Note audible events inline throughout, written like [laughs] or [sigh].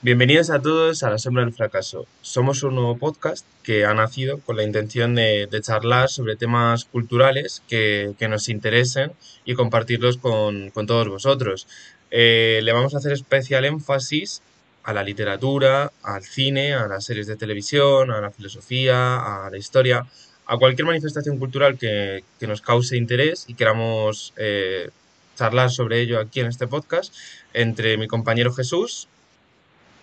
Bienvenidos a todos a La Sombra del Fracaso. Somos un nuevo podcast que ha nacido con la intención de, charlar sobre temas culturales que, que nos interesen y compartirlos con, con todos vosotros. Eh, le vamos a hacer especial énfasis a la literatura, al cine, a las series de televisión, a la filosofía, a la historia, a cualquier manifestación cultural que, que nos cause interés y queramos eh, charlar sobre ello aquí en este podcast entre mi compañero Jesús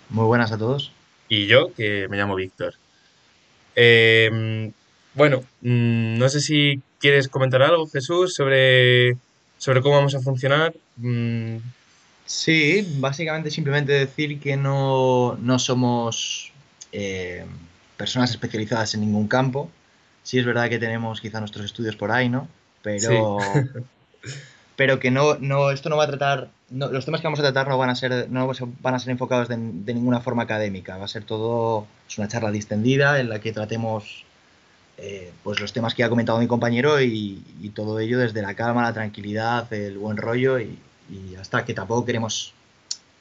Muy buenas a todos. y yo, que me llamo Víctor. Eh, bueno, mm, no sé si quieres comentar algo, Jesús, sobre, sobre cómo vamos a funcionar. Mm, Sí, básicamente simplemente decir que no, no somos eh, personas especializadas en ningún campo. Sí es verdad que tenemos quizá nuestros estudios por ahí, ¿no? sí, Pero, [laughs] pero que no, no, esto no va a tratar, no- los temas que vamos a tratar no van a ser, no van a ser enfocados de, de ninguna forma académica. Va a ser todo, es una charla distendida en la que tratemos eh, pues los temas que ha comentado mi compañero y, y todo ello desde la calma, la tranquilidad, el buen rollo y, y hasta que tampoco queremos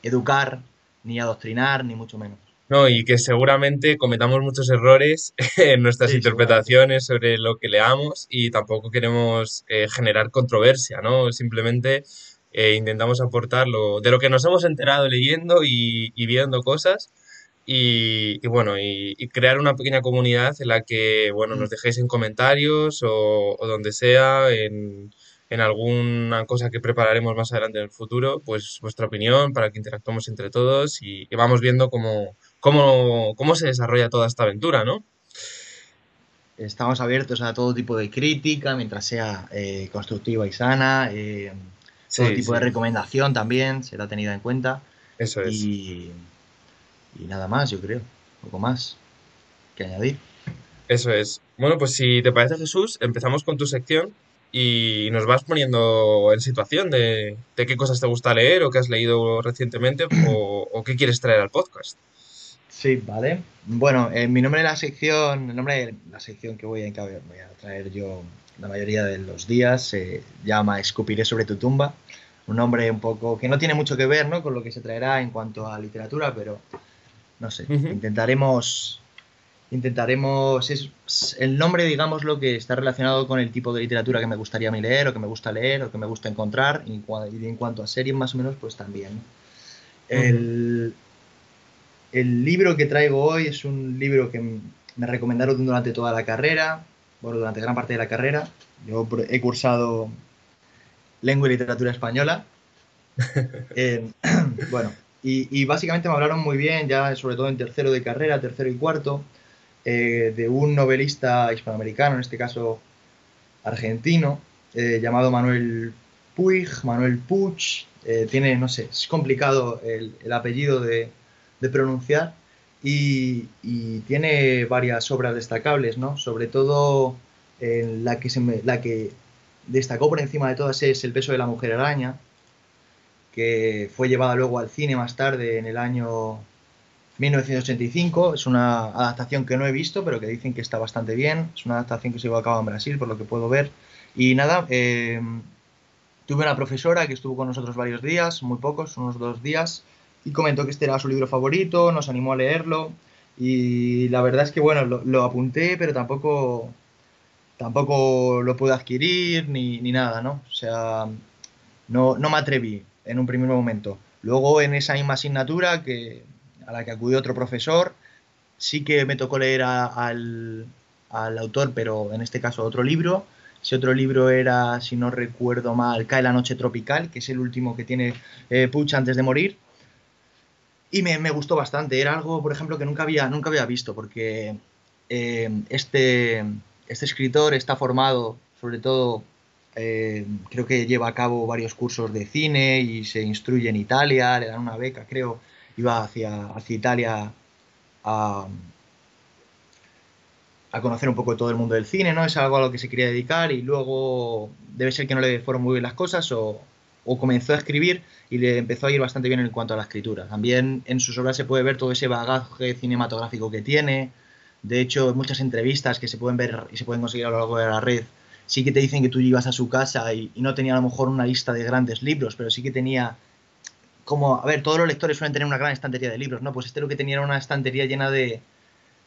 educar, ni adoctrinar, ni mucho menos. no, y que seguramente cometamos muchos errores [laughs] en nuestras Sí, interpretaciones sobre lo que leamos y tampoco queremos eh, generar controversia, ¿no? Simplemente eh, intentamos aportar lo, de lo que nos hemos enterado leyendo y, y viendo cosas Y, y bueno, y, y crear una pequeña comunidad en la que, bueno, nos Mm, dejéis en comentarios o, o donde sea, en, en alguna cosa que prepararemos más adelante en el futuro, pues vuestra opinión para que interactuemos entre todos y, y vamos viendo cómo, cómo, cómo se desarrolla toda esta aventura, ¿no? Estamos abiertos a todo tipo de crítica, mientras sea eh, constructiva y sana. eh, todo Sí, tipo de recomendación también será tenida en cuenta. eso es. Y, y nada más, yo creo. Poco más que añadir. Eso es. Bueno, pues si te parece, Jesús, empezamos con tu sección y nos vas poniendo en situación de, de qué cosas te gusta leer o qué has leído recientemente o, o qué quieres traer al podcast. Sí, vale. Bueno, eh, mi nombre de la sección, el nombre de la sección que voy a, voy a traer yo la mayoría de los días se llama Escupiré sobre tu tumba. Un nombre un poco que no tiene mucho que ver, ¿no? con lo que se traerá en cuanto a literatura, pero no sé. Intentaremos, intentaremos, es es el nombre, digamos, lo que está relacionado con el tipo de literatura que me gustaría a mí leer, o que me gusta leer, o que me gusta encontrar, y, en cua- y en cuanto a series más o menos, pues también. El, el libro que traigo hoy es un libro que me recomendaron durante toda la carrera, bueno, durante gran parte de la carrera. Yo he cursado lengua y literatura española. [laughs] Eh, [clears throat] bueno, y, y básicamente me hablaron muy bien, ya sobre todo en tercero de carrera, tercero y cuarto, eh, de un novelista hispanoamericano, en este caso argentino, eh, llamado Manuel Puig, Manuel Puig. eh, tiene, no sé, es complicado el, el apellido de, de pronunciar y, y tiene varias obras destacables, ¿no? Sobre todo eh, la, que se me- la que destacó por encima de todas es El beso de la mujer araña, que fue llevada luego al cine más tarde en el año 1985. Es una adaptación que no he visto, pero que dicen que está bastante bien. Es una adaptación que se llevó a cabo en Brasil, por lo que puedo ver. Y nada, eh, tuve una profesora que estuvo con nosotros varios días, muy pocos, unos dos días, y comentó que este era su libro favorito, nos animó a leerlo. Y la verdad es que, bueno, lo apunté, pero tampoco, tampoco lo pude adquirir ni, ni nada, ¿no? O sea, no, no me atreví en un primer momento. Luego, en esa misma asignatura que, a la que acudió otro profesor, sí que me tocó leer a- al, al autor, pero en este caso otro libro. Ese otro libro era, si no recuerdo mal, Cae la noche tropical, que es el último que tiene eh, Puig antes de morir. Y me, me gustó bastante. Era algo, por ejemplo, que nunca había, nunca había visto, porque eh, este, este escritor está formado, sobre todo, eh, creo que lleva a cabo varios cursos de cine y se instruye en Italia, le dan una beca, creo, iba hacia, hacia Italia a, conocer un poco todo el mundo del cine, ¿no? Es algo a lo que se quería dedicar y luego debe ser que no le fueron muy bien las cosas o comenzó a escribir y le empezó a ir bastante bien en cuanto a la escritura. También en sus obras se puede ver todo ese bagaje cinematográfico que tiene. De hecho, muchas entrevistas que se pueden ver y se pueden conseguir a lo largo de la red, sí que te dicen que tú ibas a su casa y, y no tenía a lo mejor una lista de grandes libros, pero sí que tenía como, a ver, todos los lectores suelen tener una gran estantería de libros, ¿no? Pues este lo que tenía era una estantería llena de,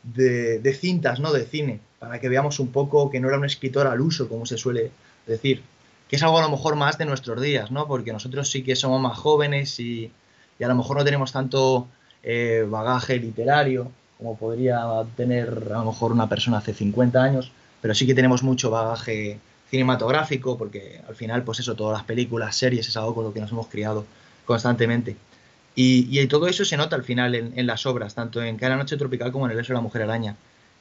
de, de cintas, ¿no? De cine, para que veamos un poco que no era un escritor al uso, como se suele decir, que es algo a lo mejor más de nuestros días, ¿no? Porque nosotros sí que somos más jóvenes y, y a lo mejor no tenemos tanto eh, bagaje literario como podría tener a lo mejor una persona hace 50 años, pero sí que tenemos mucho bagaje cinematográfico, porque al final, pues eso, todas las películas, series, es algo con lo que nos hemos criado constantemente. Y, y todo eso se nota al final en, las obras, tanto en Cada Noche Tropical como en El beso de la Mujer Araña.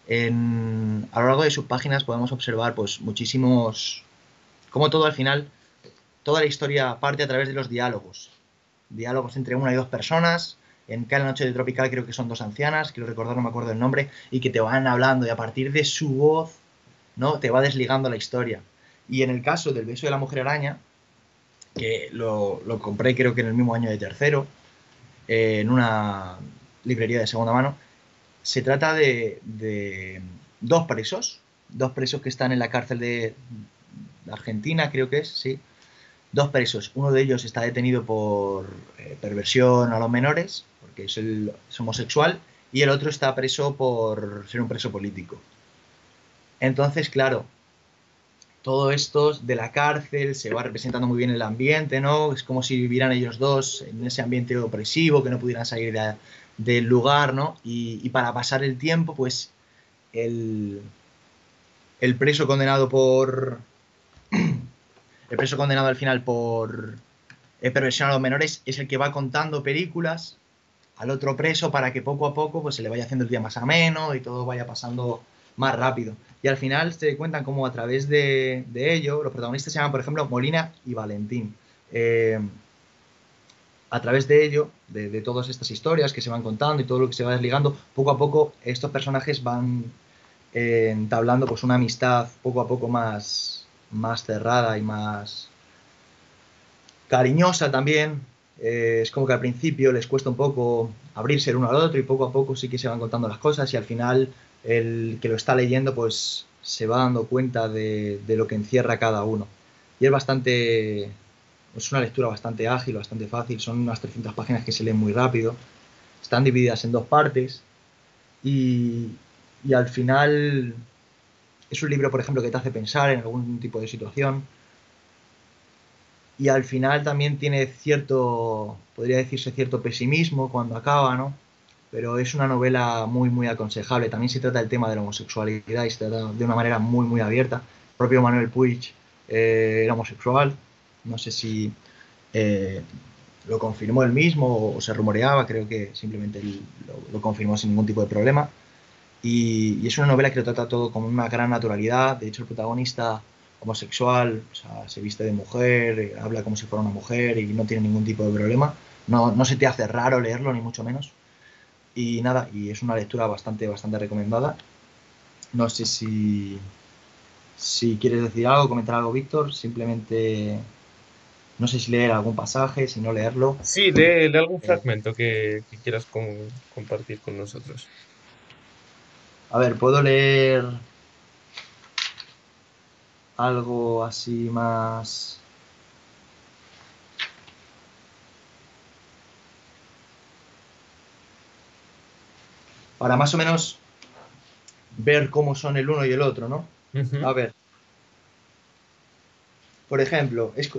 A lo largo de sus páginas podemos observar pues muchísimos, como todo al final, toda la historia parte a través de los diálogos. Diálogos entre una y dos personas. En Cada Noche de Tropical creo que son dos ancianas, quiero recordar, no me acuerdo el nombre, y que te van hablando y a partir de su voz, ¿no? Te va desligando la historia. Y en el caso del beso de la mujer araña, que lo, lo compré creo que en el mismo año de tercero, eh, en una librería de segunda mano, se trata de, de, dos presos, dos presos que están en la cárcel de Argentina, creo que es, sí. Dos presos. Uno de ellos está detenido por eh, perversión a los menores, porque es, el, homosexual, y el otro está preso por ser un preso político. Entonces, claro, todo esto de la cárcel se va representando muy bien el ambiente, ¿no? Es como si vivieran ellos dos en ese ambiente opresivo, que no pudieran salir de, del lugar, ¿no? Y, y, para pasar el tiempo, pues el, el preso condenado por... [clears throat] El preso condenado al final por eh, perversión a los menores es el que va contando películas al otro preso para que poco a poco pues se le vaya haciendo el día más ameno y todo vaya pasando más rápido. Y al final se cuentan como a través de, ello, los protagonistas se llaman, por ejemplo, Molina y Valentín. Eh, a través de ello, de, de, todas estas historias que se van contando y todo lo que se va desligando, poco a poco estos personajes van eh, entablando pues una amistad poco a poco más, más cerrada y más cariñosa también. Eh, es como que al principio les cuesta un poco abrirse el uno al otro y poco a poco sí que se van contando las cosas y al final el que lo está leyendo pues se va dando cuenta de, de, lo que encierra cada uno. Y es bastante, es una lectura bastante ágil, bastante fácil, son unas 300 páginas que se leen muy rápido, están divididas en dos partes y, y al final es un libro, por ejemplo, que te hace pensar en algún tipo de situación y al final también tiene cierto, podría decirse cierto pesimismo cuando acaba, ¿no? pero es una novela muy, muy aconsejable. También se trata del tema de la homosexualidad y se trata de una manera muy, muy abierta. El propio Manuel Puig eh, era homosexual, no sé si eh, lo confirmó él mismo o se rumoreaba, creo que simplemente lo confirmó sin ningún tipo de problema. Y, y, es una novela que lo trata todo con una gran naturalidad. De hecho, el protagonista homosexual o sea, se viste de mujer, habla como si fuera una mujer y no tiene ningún tipo de problema. No, no se te hace raro leerlo, ni mucho menos. Y nada, y es una lectura bastante, bastante recomendada. No sé si, si quieres decir algo, comentar algo, Víctor. Simplemente, no sé si leer algún pasaje, si no leerlo. Sí, lee, lee algún fragmento que, que quieras con, compartir con nosotros. A ver, puedo leer algo así más... para más o menos ver cómo son el uno y el otro, ¿no? Uh -huh. A ver. Por ejemplo, es,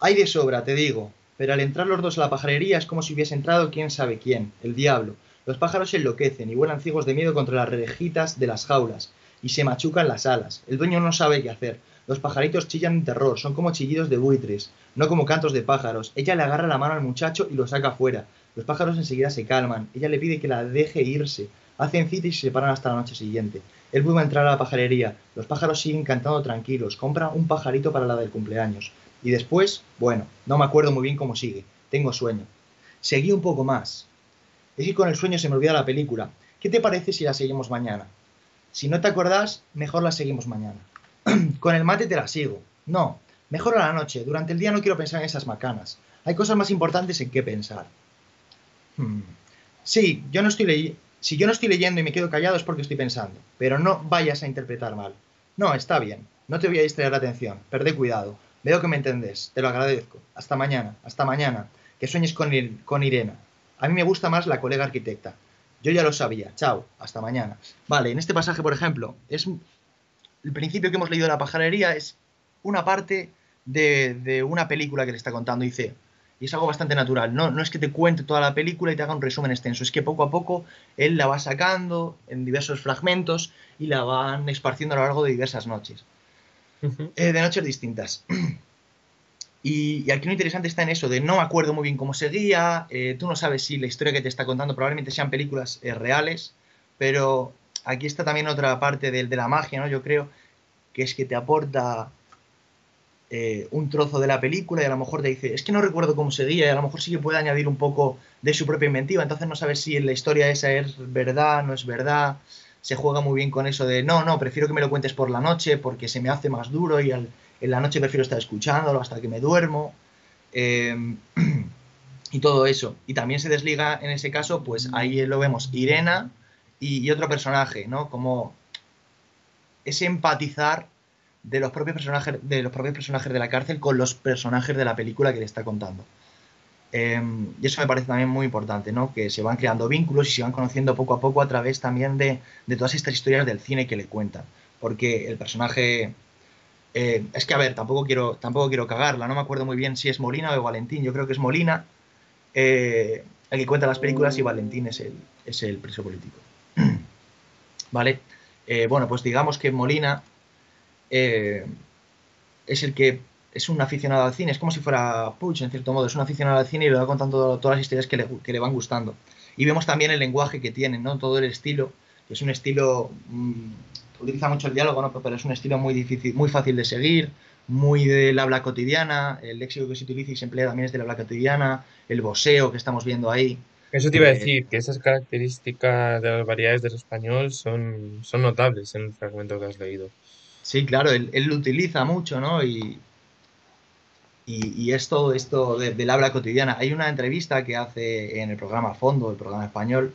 hay de sobra, te digo, pero al entrar los dos a la pajarería es como si hubiese entrado quién sabe quién, el diablo. Los pájaros se enloquecen y vuelan ciegos de miedo contra las rejitas de las jaulas y se machucan las alas. El dueño no sabe qué hacer. Los pajaritos chillan en terror, son como chillidos de buitres, no como cantos de pájaros. Ella le agarra la mano al muchacho y lo saca fuera. Los pájaros enseguida se calman. Ella le pide que la deje irse. Hacen cita y se separan hasta la noche siguiente. Él vuelve a entrar a la pajarería. Los pájaros siguen cantando tranquilos. Compra un pajarito para la del cumpleaños. Y después, bueno, no me acuerdo muy bien cómo sigue. Tengo sueño. Seguí un poco más. Es que con el sueño se me olvida la película. ¿Qué te parece si la seguimos mañana? Si no te acordás, mejor la seguimos mañana. [clears throat] con el mate te la sigo. No, mejor a la noche. Durante el día no quiero pensar en esas macanas. Hay cosas más importantes en qué pensar. Hmm. Sí, yo no estoy leyendo. Si yo no estoy leyendo y me quedo callado es porque estoy pensando. Pero no vayas a interpretar mal. No, está bien. No te voy a distraer la atención. Perdé cuidado. Veo que me entendés. Te lo agradezco. Hasta mañana. Hasta mañana. que sueñes con, con Irena. A mí me gusta más la colega arquitecta. Yo ya lo sabía. Chao, hasta mañana. Vale, en este pasaje, por ejemplo, es el principio que hemos leído de la pajarería es una parte de, una película que le está contando. Dice, y es algo bastante natural. No, no es que te cuente toda la película y te haga un resumen extenso. Es que poco a poco él la va sacando en diversos fragmentos y la van esparciendo a lo largo de diversas noches. Eh, de noches distintas. [clears throat] Y, aquí lo interesante está en eso, de no me acuerdo muy bien cómo seguía, eh, tú no sabes si la historia que te está contando probablemente sean películas eh, reales, pero aquí está también otra parte de, de, la magia, ¿no? Yo creo que es que te aporta eh, un trozo de la película y a lo mejor te dice, es que no recuerdo cómo seguía y a lo mejor sí que puede añadir un poco de su propia inventiva, entonces no sabes si la historia esa es verdad, no es verdad, se juega muy bien con eso de, no, no, prefiero que me lo cuentes por la noche porque se me hace más duro y al en la noche prefiero estar escuchándolo hasta que me duermo. Em, [clears throat] y todo eso. Y también se desliga en ese caso, pues ahí lo vemos, Irena y, otro personaje, ¿no? Como ese empatizar de los propios personajes de los propios personajes de la cárcel con los personajes de la película que le está contando. Em, y eso me parece también muy importante, ¿no? Que se van creando vínculos y se van conociendo poco a poco a través también de, de todas estas historias del cine que le cuentan. Porque el personaje eh, es que, a ver, tampoco quiero, tampoco quiero cagarla, no me acuerdo muy bien si es Molina o Valentín, yo creo que es Molina eh, el que cuenta las películas y Valentín es el, es el preso político. [clears throat] ¿Vale? Eh, bueno, pues digamos que Molina es el que es un aficionado al cine, es como si fuera Puch, en cierto modo, es un aficionado al cine y le va contando todas las historias que le, que le van gustando. Y vemos también el lenguaje que tienen, ¿no? Todo el estilo, que es un estilo... Mm, utiliza mucho el diálogo, ¿no? pero es un estilo muy difícil, muy fácil de seguir, muy del habla cotidiana, el léxico que se utiliza y se emplea también es del habla cotidiana, el boseo que estamos viendo ahí. Eso te iba a eh, decir, que esas características de las variedades del español son, son notables en el fragmento que has leído. Sí, claro, él, lo utiliza mucho, ¿no? Y, y, es todo esto del habla cotidiana. Hay una entrevista que hace en el programa Fondo, el programa español,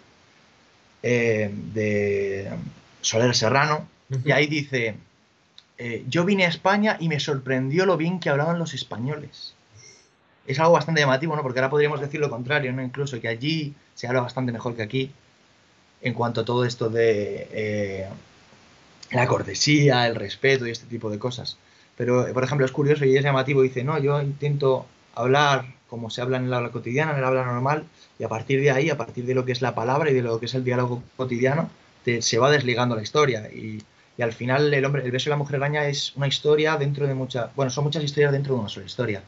eh, de Soler Serrano, y ahí dice, eh, yo vine a España y me sorprendió lo bien que hablaban los españoles. Es algo bastante llamativo, ¿no? Porque ahora podríamos decir lo contrario, ¿no? Incluso que allí se habla bastante mejor que aquí en cuanto a todo esto de eh, la cortesía, el respeto y este tipo de cosas. Pero, por ejemplo, es curioso y es llamativo, dice, no, yo intento hablar como se habla en el habla cotidiana, en el habla normal, y a partir de ahí, a partir de lo que es la palabra y de lo que es el diálogo cotidiano, se va desligando la historia. Y, y al final el hombre, el beso de la mujer araña es una historia dentro de muchas, bueno, son muchas historias dentro de una sola historia.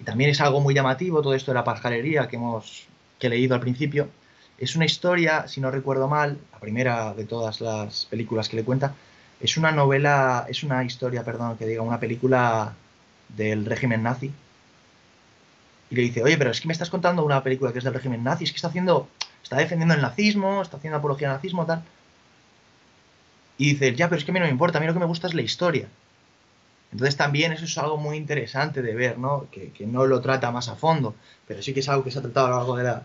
Y también es algo muy llamativo todo esto de la pajarería que hemos que he leído al principio. Es una historia, si no recuerdo mal, la primera de todas las películas que le cuenta, es una novela, es una historia, perdón, que diga, una película del régimen nazi. Y le dice, oye, pero es que me estás contando una película que es del régimen nazi, es que está haciendo, está defendiendo el nazismo, está haciendo apología al nazismo, tal. Y dices, ya, pero es que a mí no me importa, a mí lo que me gusta es la historia. Entonces también eso es algo muy interesante de ver, ¿no? Que, no lo trata más a fondo, pero sí que es algo que se ha tratado a lo largo de la,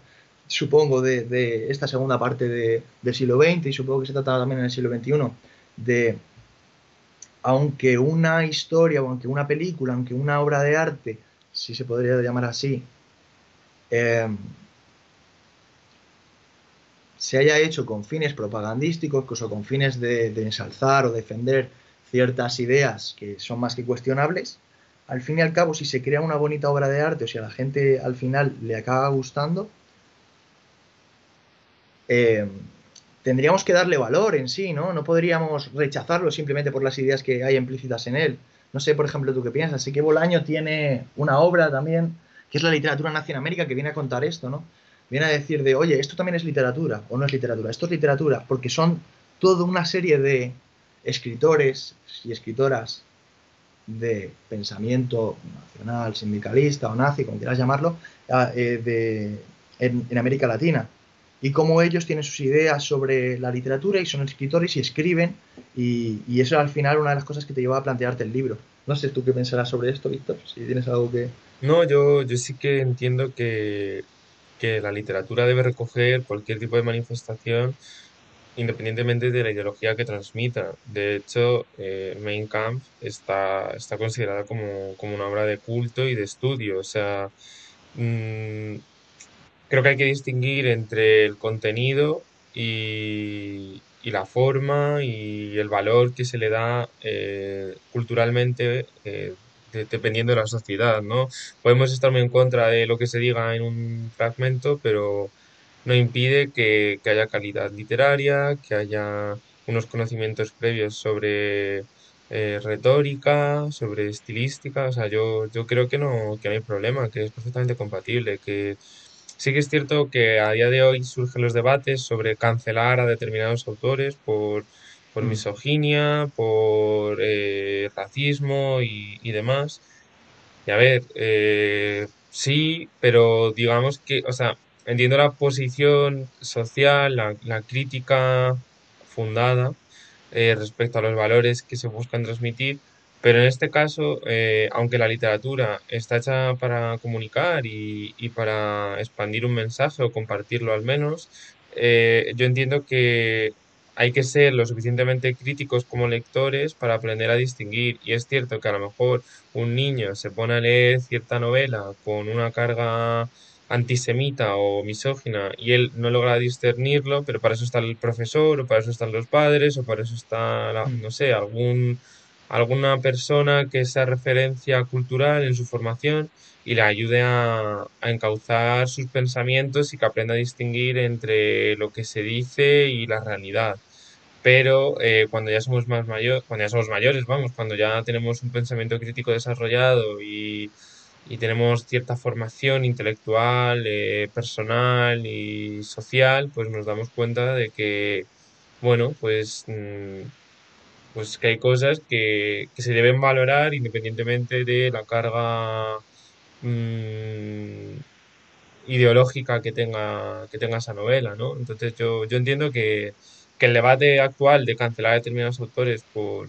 supongo, de, esta segunda parte del siglo XX y supongo que se ha tratado también en el siglo XXI, de, aunque una historia, o aunque una película, aunque una obra de arte, si se podría llamar así, eh, se haya hecho con fines propagandísticos o con fines de, ensalzar o defender ciertas ideas que son más que cuestionables, al fin y al cabo, si se crea una bonita obra de arte o si a la gente al final le acaba gustando, eh, tendríamos que darle valor en sí, ¿no? No podríamos rechazarlo simplemente por las ideas que hay implícitas en él. No sé, por ejemplo, tú qué piensas. Así que Bolaño tiene una obra también, que es la literatura nazi en América, que viene a contar esto, ¿no? Viene a decir de, oye, esto también es literatura o no es literatura, esto es literatura, porque son toda una serie de escritores y escritoras de pensamiento nacional, sindicalista o nazi, como quieras llamarlo, eh, de, en, América Latina. Y cómo ellos tienen sus ideas sobre la literatura y son escritores y escriben, y, y eso al final una de las cosas que te lleva a plantearte el libro. No sé tú qué pensarás sobre esto, Víctor, si tienes algo que... No, yo, yo sí que entiendo que que la literatura debe recoger cualquier tipo de manifestación independientemente de la ideología que transmita. De hecho, eh, Mein Kampf está, está considerada como, una obra de culto y de estudio. O sea, mm, creo que hay que distinguir entre el contenido y, y la forma y el valor que se le da eh, culturalmente eh, de- dependiendo de la sociedad, ¿no? Podemos estar muy en contra de lo que se diga en un fragmento, pero no impide que, que haya calidad literaria, que haya unos conocimientos previos sobre eh, retórica, sobre estilística. O sea, yo, yo creo que no, que no hay problema, que es perfectamente compatible, que sí que es cierto que a día de hoy surgen los debates sobre cancelar a determinados autores por, por Mm, misoginia, por eh, racismo y, y demás. Y a ver, eh, sí, pero digamos que, o sea, entiendo la posición social, la, la crítica fundada eh, respecto a los valores que se buscan transmitir, pero en este caso, eh, aunque la literatura está hecha para comunicar y, y para expandir un mensaje o compartirlo al menos, eh, yo entiendo que hay que ser lo suficientemente críticos como lectores para aprender a distinguir. Y es cierto que a lo mejor un niño se pone a leer cierta novela con una carga antisemita o misógina y él no logra discernirlo, pero para eso está el profesor, o para eso están los padres, o para eso está, la- mm, no sé, algún, alguna persona que sea referencia cultural en su formación y le ayude a, a encauzar sus pensamientos y que aprenda a distinguir entre lo que se dice y la realidad. Pero eh, cuando ya somos más mayores, cuando ya somos mayores, vamos, cuando ya tenemos un pensamiento crítico desarrollado y, y tenemos cierta formación intelectual, eh, personal y social, pues nos damos cuenta de que, bueno, pues, mm, pues que hay cosas que, que se deben valorar independientemente de la carga mm, ideológica que tenga, que tenga esa novela, ¿no? Entonces yo, yo entiendo que, que el debate actual de cancelar a determinados autores por,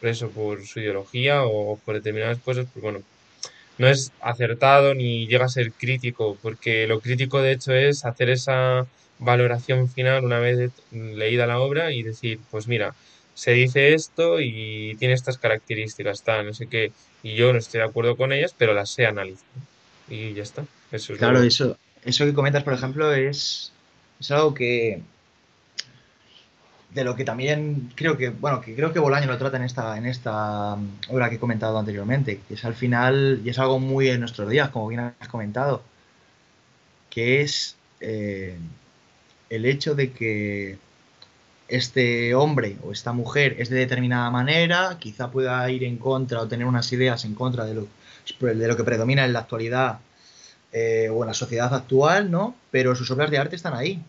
por eso, por su ideología o por determinadas cosas, pues bueno, no es acertado ni llega a ser crítico, porque lo crítico de hecho es hacer esa valoración final una vez leída la obra y decir, pues mira, se dice esto y tiene estas características, tal, no sé qué, y yo no estoy de acuerdo con ellas, pero las sé analizar. Y ya está, eso es Claro, lo... eso, eso que comentas, por ejemplo, es, es algo que de lo que también creo que, bueno, que creo que Bolaño lo trata en esta, en esta mm, obra que he comentado anteriormente, que es al final, y es algo muy en nuestros días, como bien has comentado, que es eh, el hecho de que este hombre o esta mujer es de determinada manera, quizá pueda ir en contra o tener unas ideas en contra de lo, de lo que predomina en la actualidad eh, o en la sociedad actual, ¿no? Pero sus obras de arte están ahí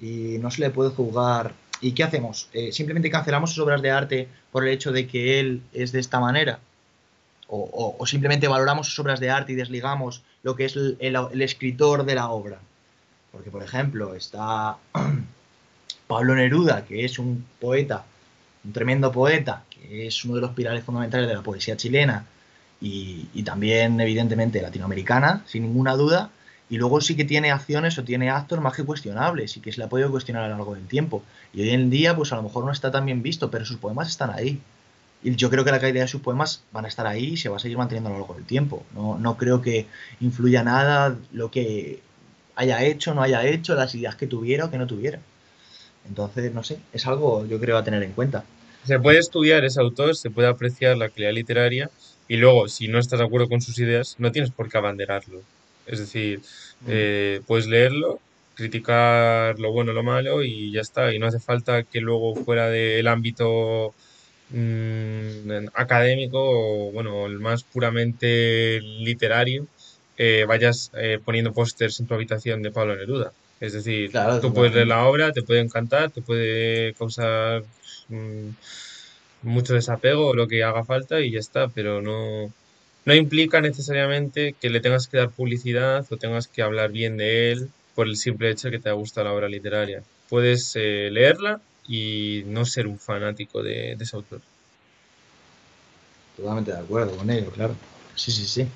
y no se le puede juzgar. ¿Y qué hacemos? Eh, ¿Simplemente cancelamos sus obras de arte por el hecho de que él es de esta manera? ¿O, simplemente valoramos sus obras de arte y desligamos lo que es el escritor de la obra? Porque, por ejemplo, está [clears throat] Pablo Neruda, que es un poeta, un tremendo poeta, que es uno de los pilares fundamentales de la poesía chilena y, también, evidentemente, latinoamericana, sin ninguna duda. Y luego sí que tiene acciones o tiene actos más que cuestionables y que se le ha podido cuestionar a lo largo del tiempo. Y hoy en día, pues a lo mejor no está tan bien visto, pero sus poemas están ahí. Y yo creo que la calidad de sus poemas van a estar ahí y se va a seguir manteniendo a lo largo del tiempo. No, no creo que influya nada lo que haya hecho, no haya hecho, las ideas que tuviera o que no tuviera. Entonces, no sé, es algo yo creo a tener en cuenta. Se puede estudiar ese autor, se puede apreciar la calidad literaria y luego, si no estás de acuerdo con sus ideas, no tienes por qué abanderarlo. Es decir, Mm, eh, puedes leerlo, criticar lo bueno, lo malo y ya está. Y no hace falta que luego fuera del ámbito mm, académico o, bueno, el más puramente literario, eh, vayas eh, poniendo pósters en tu habitación de Pablo Neruda. Es decir, claro, tú puedes leer la obra, te puede encantar, te puede causar mm, mucho desapego o lo que haga falta y ya está, pero no, no implica necesariamente que le tengas que dar publicidad o tengas que hablar bien de él por el simple hecho de que te gusta la obra literaria. Puedes eh, leerla y no ser un fanático de, de ese autor. Totalmente de acuerdo con ello, claro. Sí, sí, sí.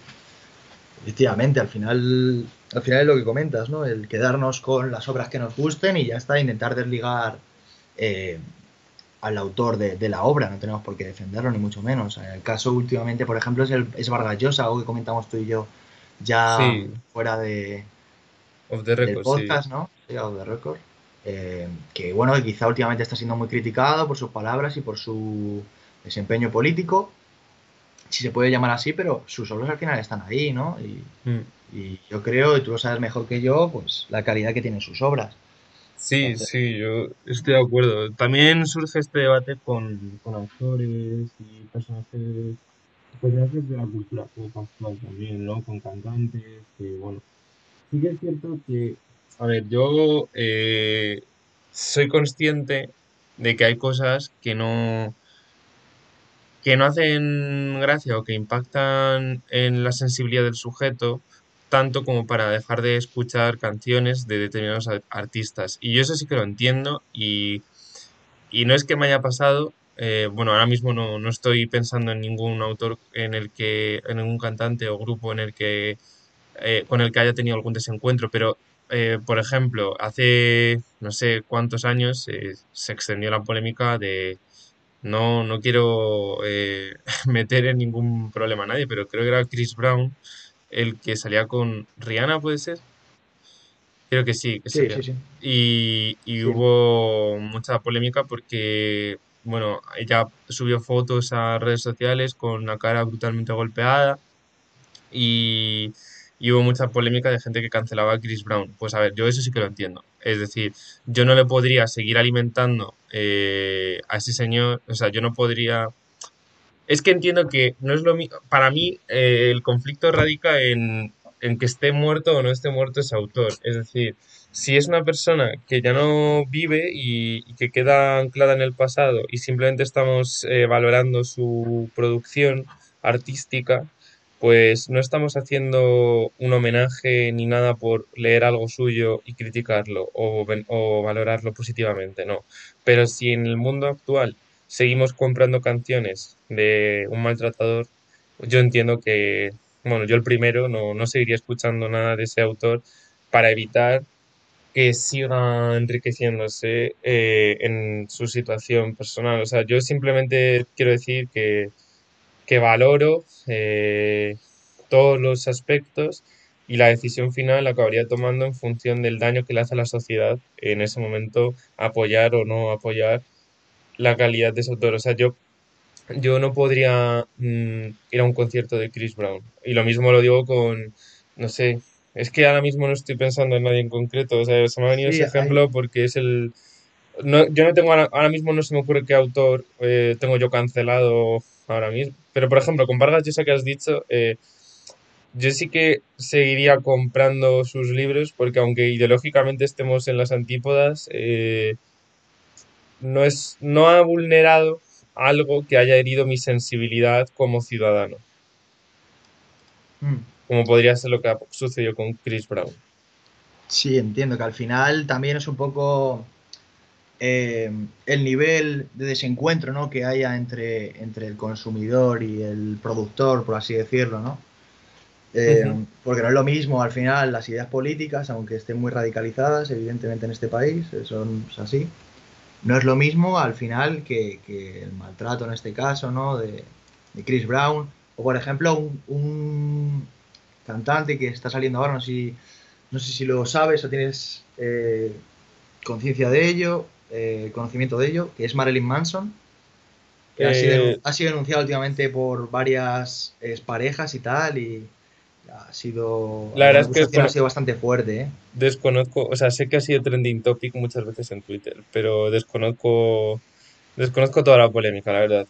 Efectivamente, al final, al final es lo que comentas, ¿no? El quedarnos con las obras que nos gusten y ya está, intentar desligar eh, al autor de, de, la obra, no tenemos por qué defenderlo, ni mucho menos. En el caso últimamente, por ejemplo, es, el, es Vargas Llosa, algo que comentamos tú y yo ya Sí, fuera de, off the del record, sí. podcast, ¿no? Sí, Off the record. Eh, que bueno, quizá últimamente está siendo muy criticado por sus palabras y por su desempeño político, si se puede llamar así, pero sus obras al final están ahí, ¿no? Y, Mm. Y yo creo, y tú lo sabes mejor que yo, pues la calidad que tienen sus obras. Sí, Entonces, sí, yo estoy de acuerdo. También surge este debate con, con autores y personajes, personajes de la cultura pop actual también, ¿no? Con cantantes, que bueno. Sí que es cierto que, a ver, yo eh, soy consciente de que hay cosas que no, que no hacen gracia o que impactan en la sensibilidad del sujeto tanto como para dejar de escuchar canciones de determinados artistas. Y yo eso sí que lo entiendo y, y no es que me haya pasado, eh, bueno, ahora mismo no, no estoy pensando en ningún autor en el que, en ningún cantante o grupo en el que, eh, con el que haya tenido algún desencuentro, pero, eh, por ejemplo, hace no sé cuántos años eh, se extendió la polémica de no, no quiero eh, [laughs] meter en ningún problema a nadie, pero creo que era Chris Brown el que salía con Rihanna, ¿puede ser? Creo que sí, que sí, salía. sí, sí. Y, y Sí. hubo mucha polémica porque, bueno, ella subió fotos a redes sociales con la cara brutalmente golpeada y, y hubo mucha polémica de gente que cancelaba a Chris Brown. Pues a ver, yo eso sí que lo entiendo. Es decir, yo no le podría seguir alimentando eh, a ese señor, o sea, yo no podría... Es que entiendo que no es lo mismo. Para mí, eh, el conflicto radica en, en que esté muerto o no esté muerto ese autor. Es decir, si es una persona que ya no vive y, que queda anclada en el pasado y simplemente estamos eh, valorando su producción artística, pues no estamos haciendo un homenaje ni nada por leer algo suyo y criticarlo o, o valorarlo positivamente, no. Pero si en el mundo actual seguimos comprando canciones de un maltratador, yo entiendo que, bueno, yo el primero no, no seguiría escuchando nada de ese autor para evitar que siga enriqueciéndose eh, en su situación personal. O sea, yo simplemente quiero decir que, que valoro eh, todos los aspectos y la decisión final la acabaría tomando en función del daño que le hace a la sociedad en ese momento apoyar o no apoyar la calidad de ese autor. O sea, yo yo no podría mm, ir a un concierto de Chris Brown. Y lo mismo lo digo con, no sé, es que ahora mismo no estoy pensando en nadie en concreto. O sea, se me ha venido Sí, ese hay, ejemplo porque es el... No, yo no tengo ahora, ahora mismo no se me ocurre qué autor eh, tengo yo cancelado ahora mismo. Pero por ejemplo, con Vargas Llosa que has dicho, eh, yo sí que seguiría comprando sus libros porque aunque ideológicamente estemos en las antípodas, eh, no es, no ha vulnerado algo que haya herido mi sensibilidad como ciudadano, mm, como podría ser lo que ha sucedido con Chris Brown. sí, entiendo que al final también es un poco eh, el nivel de desencuentro, ¿no? que haya entre, entre el consumidor y el productor, por así decirlo, ¿no? Eh, porque no es lo mismo al final las ideas políticas, aunque estén muy radicalizadas, evidentemente en este país, eh, son así, no es lo mismo al final que, que el maltrato en este caso, ¿no? De, de Chris Brown, o por ejemplo un, un cantante que está saliendo ahora, no sé si, no sé si lo sabes o tienes eh, conciencia de ello, eh, conocimiento de ello, que es Marilyn Manson, que ha sido, Eh, ha sido denunciado últimamente por varias eh, parejas y tal, y ha sido la verdad es que ha sido bastante fuerte, ¿eh? desconozco, o sea, sé que ha sido trending topic muchas veces en Twitter, pero desconozco, desconozco toda la polémica, la verdad.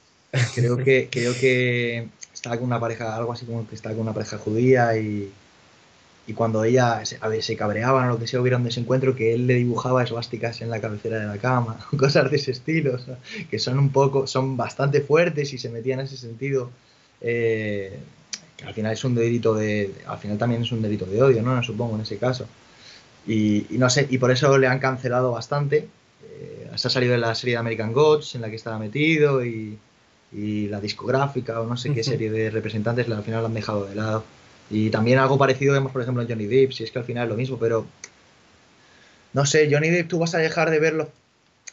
Creo que, [laughs] creo que estaba con una pareja, algo así como que estaba con una pareja judía y, y cuando ella se, a ver, se cabreaban o lo que sea, hubiera un desencuentro que él le dibujaba esvásticas en la cabecera de la cama, [laughs] cosas de ese estilo, o sea, que son un poco, son bastante fuertes y se metían en ese sentido, eh, que al final es un delito de, al final también es un delito de odio, ¿no? Supongo en ese caso. Y, y no sé, y por eso le han cancelado bastante. Eh, se ha salido de la serie de American Gods en la que estaba metido y, y la discográfica o no sé qué serie de representantes al final la han dejado de lado. Y también algo parecido vemos, por ejemplo, en Johnny Depp, si es que al final es lo mismo, pero no sé, Johnny Depp tú vas a dejar de verlo,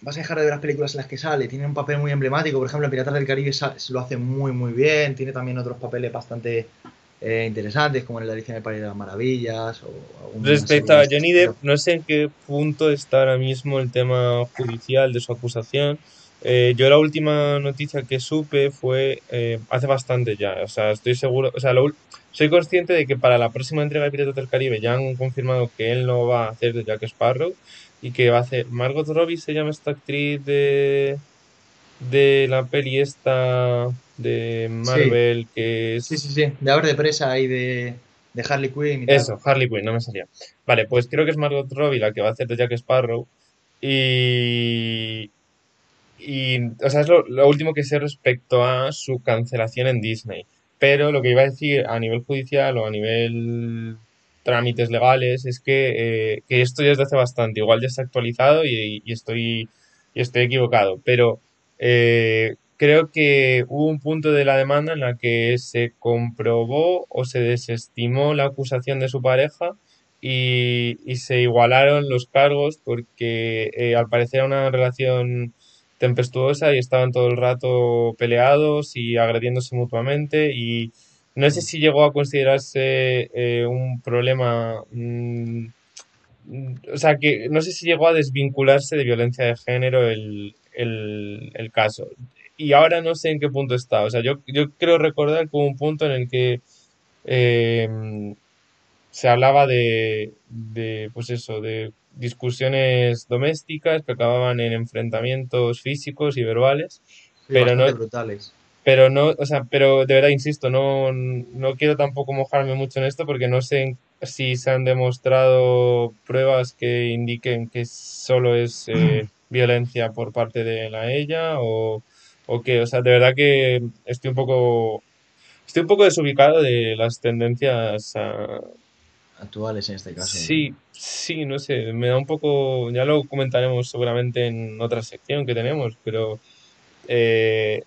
vas a dejar de ver las películas en las que sale, tiene un papel muy emblemático, por ejemplo, en Piratas del Caribe lo hace muy muy bien, tiene también otros papeles bastante eh, interesantes, como en la edición de País de las Maravillas. O Respecto a Johnny Depp, no sé en qué punto está ahora mismo el tema judicial de su acusación. Eh, yo la última noticia que supe fue eh, hace bastante ya, o sea, estoy seguro, o sea, soy consciente de que para la próxima entrega de Piratas del Caribe ya han confirmado que él no va a hacer de Jack Sparrow y que va a hacer, Margot Robbie se llama esta actriz de, de la peli esta de Marvel que es... Sí, sí, sí, de Abre de Presa y de, de Harley Quinn. Y Eso, Harley Quinn, no me salía. Vale, pues creo que es Margot Robbie la que va a hacer de Jack Sparrow y y, o sea, es lo, último que sé respecto a su cancelación en Disney. Pero lo que iba a decir a nivel judicial o a nivel trámites legales es que, eh, que esto ya es de hace bastante. Igual ya está actualizado y, estoy, y estoy equivocado. Pero eh, creo que hubo un punto de la demanda en la que se comprobó o se desestimó la acusación de su pareja y, y se igualaron los cargos porque eh, al parecer era una relación tempestuosa y estaban todo el rato peleados y agrediéndose mutuamente y no sé si llegó a considerarse eh, un problema, mm, o sea, que no sé si llegó a desvincularse de violencia de género el, caso. Y ahora no sé en qué punto está. O sea, yo, yo creo recordar que hubo un punto en el que eh, se hablaba de, de, pues eso, de discusiones domésticas que acababan en enfrentamientos físicos y verbales, pero no brutales. Pero no, o sea, pero de verdad insisto, no, no quiero tampoco mojarme mucho en esto porque no sé si se han demostrado pruebas que indiquen que solo es eh, [clears throat] violencia por parte de la ella o, o que, o sea, de verdad que estoy un poco estoy un poco desubicado de las tendencias a, actuales en este caso. Sí, sí, no sé, me da un poco, ya lo comentaremos seguramente en otra sección que tenemos, pero eh,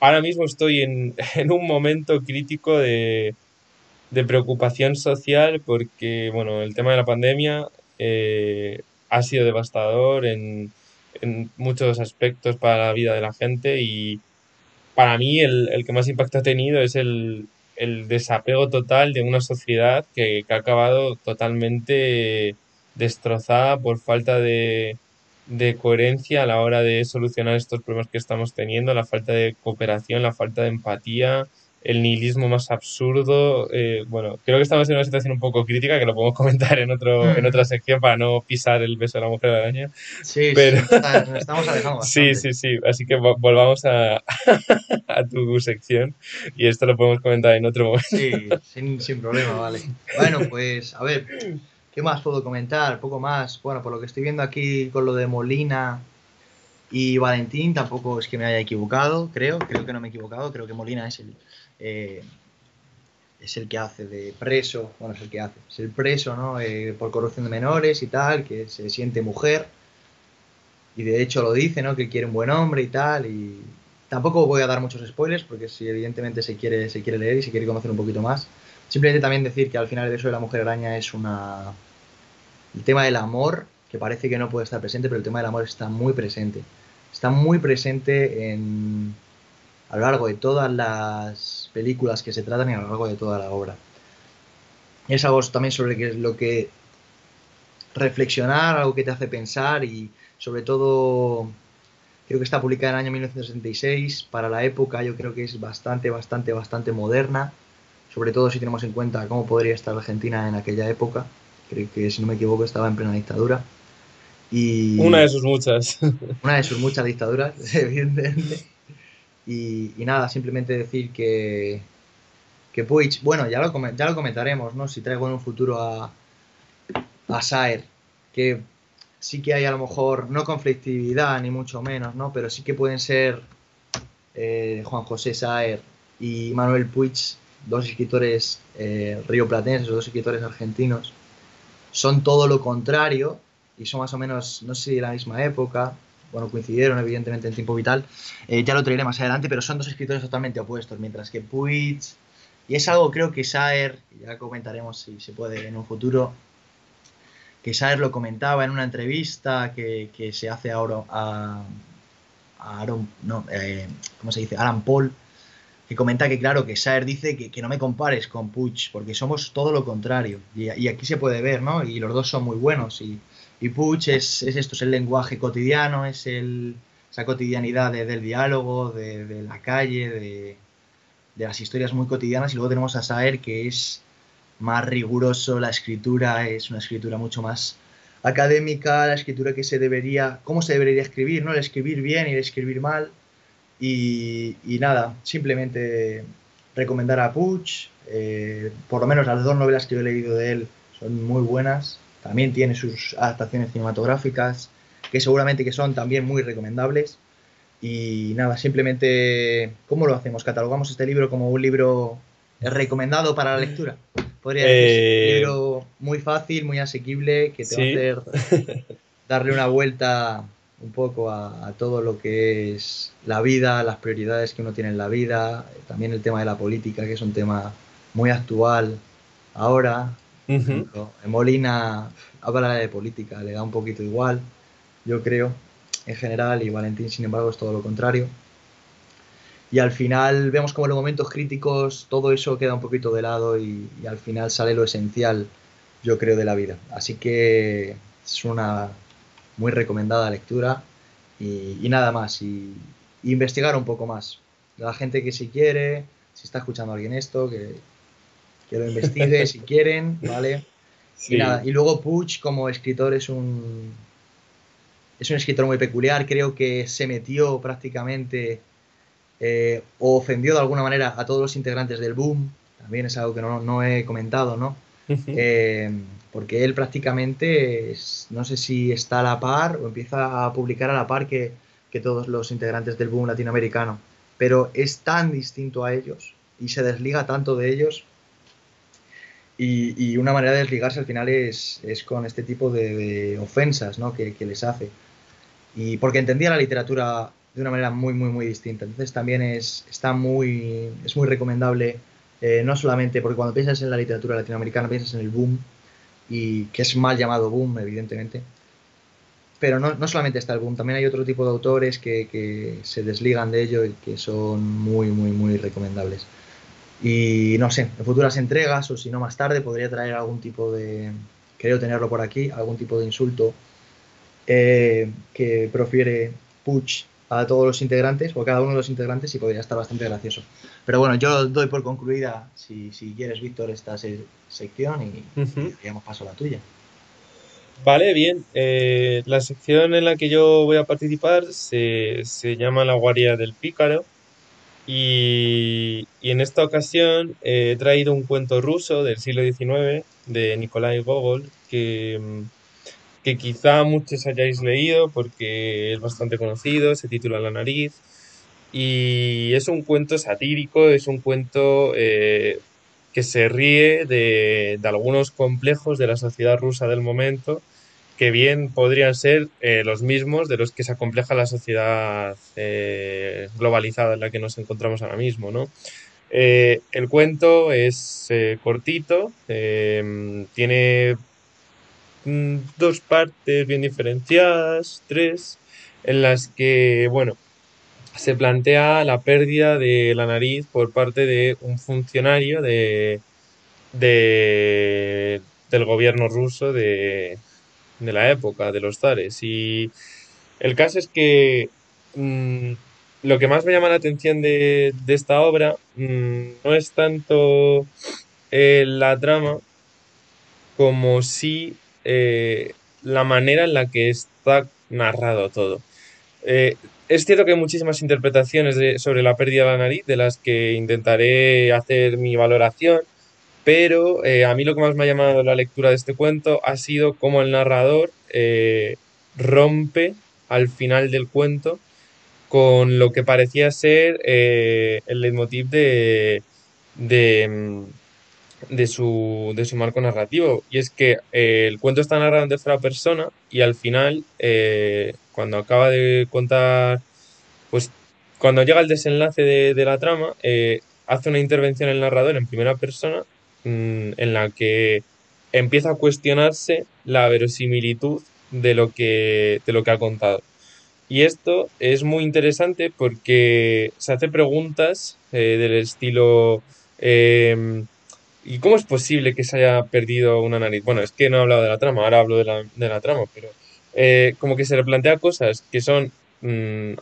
ahora mismo estoy en, [laughs] un momento crítico de, preocupación social porque, bueno, el tema de la pandemia eh, ha sido devastador en, en muchos aspectos para la vida de la gente y para mí el, el que más impacto ha tenido es el, el desapego total de una sociedad que, ha acabado totalmente destrozada por falta de, de coherencia a la hora de solucionar estos problemas que estamos teniendo, la falta de cooperación, la falta de empatía, el nihilismo más absurdo. Eh, bueno, creo que estamos en una situación un poco crítica que lo podemos [laughs] comentar en, otro, en otra sección para no pisar el beso de la mujer araña. Sí, pero... sí, nos estamos alejando [laughs] Sí, sí, sí. Así que volvamos a, [laughs] a, tu sección y esto lo podemos comentar en otro momento. Sí, sin, sin problema, vale. Bueno, pues a ver, ¿qué más puedo comentar? Poco más. Bueno, por lo que estoy viendo aquí con lo de Molina y Valentín, tampoco es que me haya equivocado, creo. Creo que no me he equivocado. Creo que Molina es el eh, es el que hace de preso, bueno, es el que hace, es el preso, ¿no? Eh, por corrupción de menores y tal, que se siente mujer. Y de hecho lo dice, ¿no? Que quiere un buen hombre y tal. Y tampoco voy a dar muchos spoilers, porque si evidentemente se quiere, se quiere leer y se quiere conocer un poquito más. Simplemente también decir que al final el beso de la mujer araña es una. El tema del amor, que parece que no puede estar presente, pero el tema del amor está muy presente. Está muy presente en, a lo largo de todas las películas que se tratan y a lo largo de toda la obra. Es algo también sobre lo que reflexionar, algo que te hace pensar y sobre todo creo que está publicada en el año 1966, para la época yo creo que es bastante, bastante, bastante moderna, sobre todo si tenemos en cuenta cómo podría estar Argentina en aquella época, creo que si no me equivoco estaba en plena dictadura. Y una de sus muchas. [laughs] Una de sus muchas dictaduras, [laughs] evidentemente. Y, nada, simplemente decir que, que Puig, bueno, ya lo, ya lo comentaremos, ¿no? Si traigo en un futuro a, a Saer, que sí que hay a lo mejor, no conflictividad ni mucho menos, ¿no? Pero sí que pueden ser eh, Juan José Saer y Manuel Puig, dos escritores eh, rioplatenses, dos escritores argentinos, son todo lo contrario y son más o menos, no sé si de la misma época, bueno, coincidieron evidentemente en tiempo vital, eh, ya lo traeré más adelante, pero son dos escritores totalmente opuestos, mientras que Puig, y es algo creo que Saer, ya comentaremos si se puede en un futuro, que Saer lo comentaba en una entrevista que, se hace ahora a, Aaron, no, eh, ¿cómo se dice? Alan Paul, que comenta que, claro, que Saer dice que, no me compares con Puch, porque somos todo lo contrario. Y, aquí se puede ver, ¿no? Y los dos son muy buenos. Y, y Puch es, esto, es el lenguaje cotidiano, es el, esa cotidianidad del diálogo, de, la calle, de, las historias muy cotidianas. Y luego tenemos a Saer, que es más riguroso, la escritura es una escritura mucho más académica, la escritura que se debería, cómo se debería escribir, ¿no? El escribir bien y el escribir mal. Y, nada, simplemente recomendar a Puch, eh, por lo menos las dos novelas que yo he leído de él son muy buenas, también tiene sus adaptaciones cinematográficas, que seguramente que son también muy recomendables. Y nada, simplemente, ¿cómo lo hacemos? ¿Catalogamos este libro como un libro recomendado para la lectura? Podría decir, un eh, libro muy fácil, muy asequible, que te va a hacer [laughs] darle una vuelta un poco a, todo lo que es la vida, las prioridades que uno tiene en la vida, también el tema de la política, que es un tema muy actual ahora. Molina habla de política, le da un poquito igual, yo creo, en general, y Valentín, sin embargo, es todo lo contrario. Y al final vemos como en los momentos críticos todo eso queda un poquito de lado y al final sale lo esencial, yo creo, de la vida. Así que es una muy recomendada lectura y, nada más, y, investigar un poco más. La gente que si quiere, si está escuchando a alguien esto, que, que lo investigue si [laughs] quieren, ¿vale? Y, nada, y luego Puch como escritor es un, es un escritor muy peculiar, creo que se metió prácticamente eh, o ofendió de alguna manera a todos los integrantes del boom, también es algo que no, no he comentado, ¿no? Porque él prácticamente, no sé si está a la par o empieza a publicar a la par que, todos los integrantes del boom latinoamericano, pero es tan distinto a ellos y se desliga tanto de ellos y, una manera de desligarse al final es, con este tipo de, ofensas ¿no? que, les hace. Y porque entendía la literatura de una manera muy, muy, muy distinta. Entonces también es, está muy, es muy recomendable, eh, no solamente porque cuando piensas en la literatura latinoamericana piensas en el boom, y que es mal llamado boom, evidentemente. Pero no, no solamente está el boom, también hay otro tipo de autores que, que, se desligan de ello y que son muy, muy, muy recomendables. Y no sé, en futuras entregas o si no más tarde podría traer algún tipo de, creo tenerlo por aquí, algún tipo de insulto eh, que profiere Puch a todos los integrantes o a cada uno de los integrantes y podría estar bastante gracioso. Pero bueno, yo doy por concluida, si, si quieres, Víctor, esta sección y, uh paso a la tuya. Vale, bien. Eh, la sección en la que yo voy a participar se, se llama La Guardia del Pícaro. Y, y en esta ocasión he traído un cuento ruso del siglo XIX de Nikolai Gogol que, que quizá muchos hayáis leído porque es bastante conocido, se titula La nariz y es un cuento satírico, es un cuento eh, que se ríe de, algunos complejos de la sociedad rusa del momento que bien podrían ser eh, los mismos de los que se acompleja la sociedad eh, globalizada en la que nos encontramos ahora mismo, ¿no? el cuento es cortito, tiene dos partes bien diferenciadas, tres, en las que, bueno, se plantea la pérdida de la nariz por parte de un funcionario de, de del gobierno ruso de, de, la época, de los zares. Y el caso es que mm, lo que más me llama la atención de, de esta obra mm, no es tanto eh, la trama como si eh, la manera en la que está narrado todo. Eh, es cierto que hay muchísimas interpretaciones sobre la pérdida de la nariz, de las que intentaré hacer mi valoración, pero eh, a mí lo que más me ha llamado la lectura de este cuento ha sido cómo el narrador rompe al final del cuento con lo que parecía ser el leitmotiv de, mm, de su, de su marco narrativo. Y es que eh, el cuento está narrado en tercera persona y al final, eh, cuando acaba de contar, pues cuando llega el desenlace de, la trama, eh, hace una intervención el narrador en primera persona mm, en la que empieza a cuestionarse la verosimilitud de lo que, de lo que ha contado. Y esto es muy interesante porque se hace preguntas del estilo, ¿y cómo es posible que se haya perdido una nariz? Bueno, es que no he hablado de la trama, ahora hablo de la, de la trama, pero eh, como que se le plantea cosas que son mm,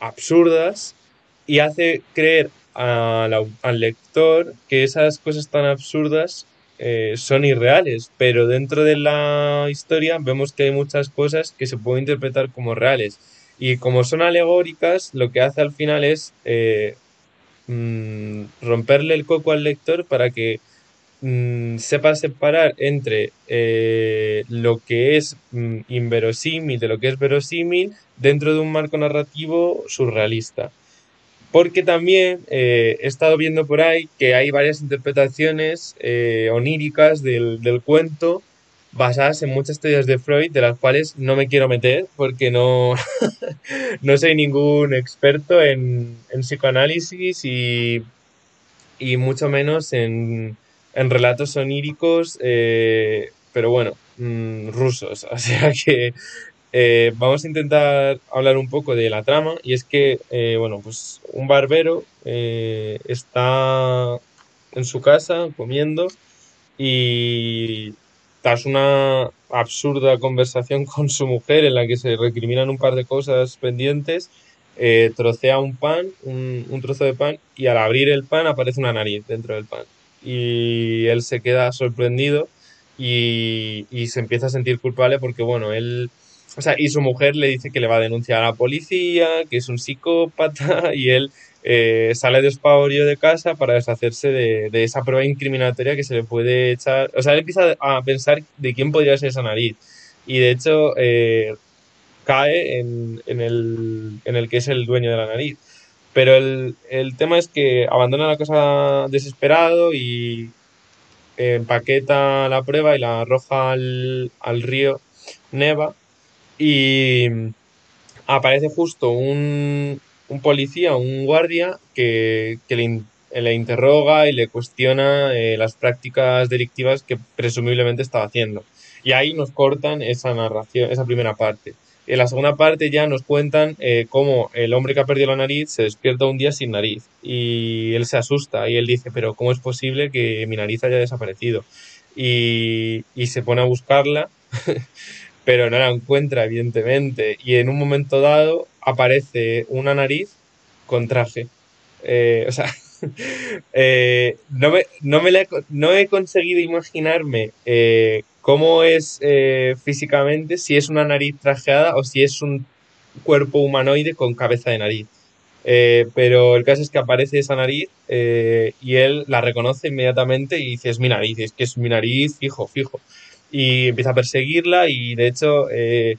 absurdas y hace creer al lector que esas cosas tan absurdas eh, son irreales, pero dentro de la historia vemos que hay muchas cosas que se pueden interpretar como reales. Y como son alegóricas, lo que hace al final es eh, mm, romperle el coco al lector para que mm, sepa separar entre eh, lo que es mm, inverosímil de lo que es verosímil dentro de un marco narrativo surrealista. Porque también eh, he estado viendo por ahí que hay varias interpretaciones eh, oníricas del, del, cuento basadas en muchas teorías de Freud, de las cuales no me quiero meter porque no, [laughs] no soy ningún experto en, en psicoanálisis y, y, mucho menos en, en relatos oníricos, eh, pero bueno, mmm, rusos. [laughs] O sea que eh, vamos a intentar hablar un poco de la trama y es que, eh, bueno, pues un barbero está en su casa comiendo y tras una absurda conversación [laughs] con su mujer en la que se recriminan un par de cosas pendientes, trocea un pan, un trozo de pan y al abrir el pan aparece una nariz dentro del pan y él se queda sorprendido y, y se empieza a sentir culpable porque, bueno, él o sea, y su mujer le dice que le va a denunciar a la policía, que es un psicópata, [laughs] y él eh, sale despavorido de casa para deshacerse de, de, esa prueba incriminatoria que se le puede echar. O sea, él empieza a pensar de quién podría ser esa nariz. Y de hecho, eh, cae en, en, el, en el que es el dueño de la nariz. Pero el, el tema es que abandona la casa desesperado y empaqueta la prueba y la arroja al, al río Neva y aparece justo un, un policía, un guardia, que, que le, le, interroga y le cuestiona eh, las prácticas delictivas que presumiblemente estaba haciendo. Y ahí nos cortan esa narración, esa primera parte. En la segunda parte ya nos cuentan eh, cómo el hombre que ha perdido la nariz se despierta un día sin nariz y él se asusta y él dice, pero ¿cómo es posible que mi nariz haya desaparecido? Y, y se pone a buscarla [laughs] pero no la encuentra, evidentemente. Y en un momento dado aparece una nariz con traje. Eh, o sea, [laughs] eh, no, me, no, me no, he conseguido imaginarme cómo es eh, físicamente, si es una nariz trajeada o si es un cuerpo humanoide con cabeza de nariz. Eh, pero el caso es que aparece esa nariz y él la reconoce inmediatamente y dice, es mi nariz, es que es mi nariz, fijo, fijo y empieza a perseguirla y de hecho eh,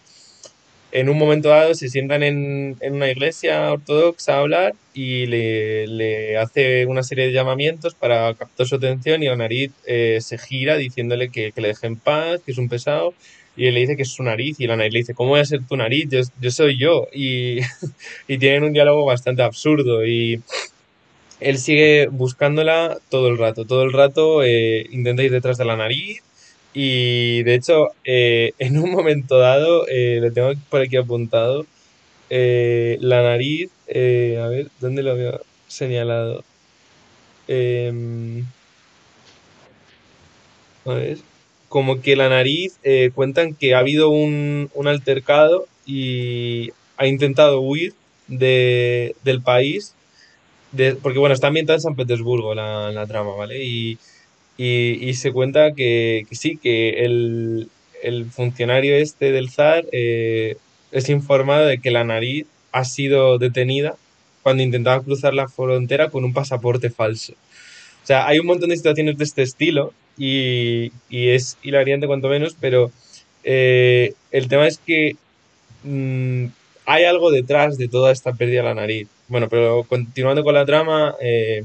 en un momento dado se sientan en, en, una iglesia ortodoxa a hablar y le, le, hace una serie de llamamientos para captar su atención y la nariz eh, se gira diciéndole que, que, le deje en paz, que es un pesado y él le dice que es su nariz y la nariz le dice, ¿cómo voy a ser tu nariz? Yo, yo soy yo y, [laughs] y tienen un diálogo bastante absurdo y él sigue buscándola todo el rato, todo el rato eh, intenta ir detrás de la nariz y de hecho, eh, [laughs] en un momento dado, eh, le tengo por aquí apuntado, eh, la nariz, eh, a ver, ¿dónde lo había señalado? Em, a ver, como que la nariz, cuentan que ha habido un, un altercado y ha intentado huir de, del país, de, porque bueno, está ambientada en San Petersburgo la, la trama, ¿vale? Y y, se cuenta que, sí, que el, el, funcionario este del zar eh, es informado de que la nariz ha sido detenida cuando intentaba cruzar la frontera con un pasaporte falso. O sea, hay un montón de situaciones de este estilo y, y es hilariante cuanto menos, pero eh, el tema es que mmm, hay algo detrás de toda esta pérdida de la nariz. Bueno, pero continuando con la trama, eh,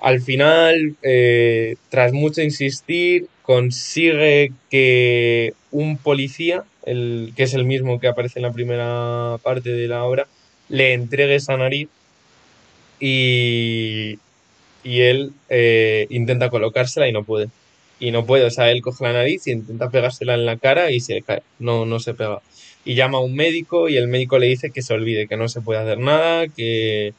al final, eh, tras mucho insistir, consigue que un policía, el, que es el mismo que aparece en la primera parte de la obra, le entregue esa nariz y, y él eh, intenta colocársela y no puede. y no puede, o sea, él coge la nariz y intenta pegársela en la cara y se cae, no, no se pega. Y llama a un médico y el médico le dice que se olvide, que no se puede hacer nada, que,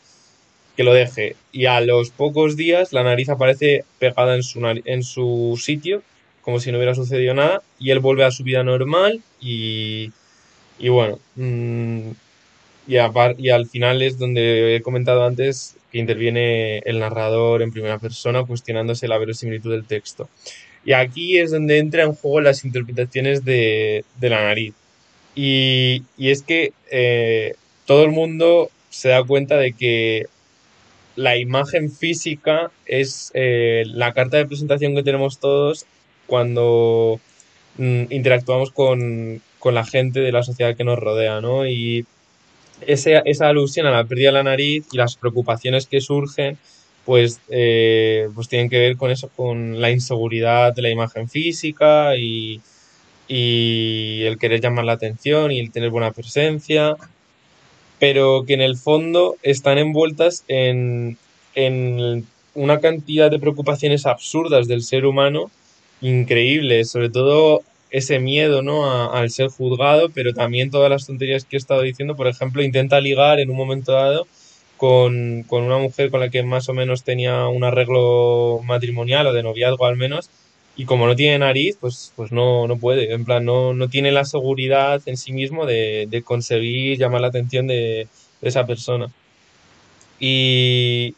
que lo deje. Y a los pocos días la nariz aparece pegada en su, en su sitio, como si no hubiera sucedido nada, y él vuelve a su vida normal y, y bueno, mm, y, y al final es donde he comentado antes que interviene el narrador en primera persona cuestionándose la verosimilitud del texto. Y aquí es donde entra en juego las interpretaciones de, la nariz. Y, es que eh, todo el mundo se da cuenta de que la imagen física es eh, la carta de presentación que tenemos todos cuando mm, interactuamos con, con, la gente de la sociedad que nos rodea, ¿no? Y esa alusión a la pérdida de la nariz y las preocupaciones que surgen, pues, eh, pues tienen que ver con eso, con la inseguridad de la imagen física y, y el querer llamar la atención y el tener buena presencia, pero que en el fondo están envueltas en, en una cantidad de preocupaciones absurdas del ser humano increíbles, sobre todo ese miedo, ¿no? al ser juzgado, pero también todas las tonterías que he estado diciendo. Por ejemplo, intenta ligar en un momento dado con, una mujer con la que más o menos tenía un arreglo matrimonial o de noviazgo al menos, y como no tiene nariz, pues, pues no, no puede. En plan, no, no tiene la seguridad en sí mismo de, conseguir llamar la atención de, esa persona. Y,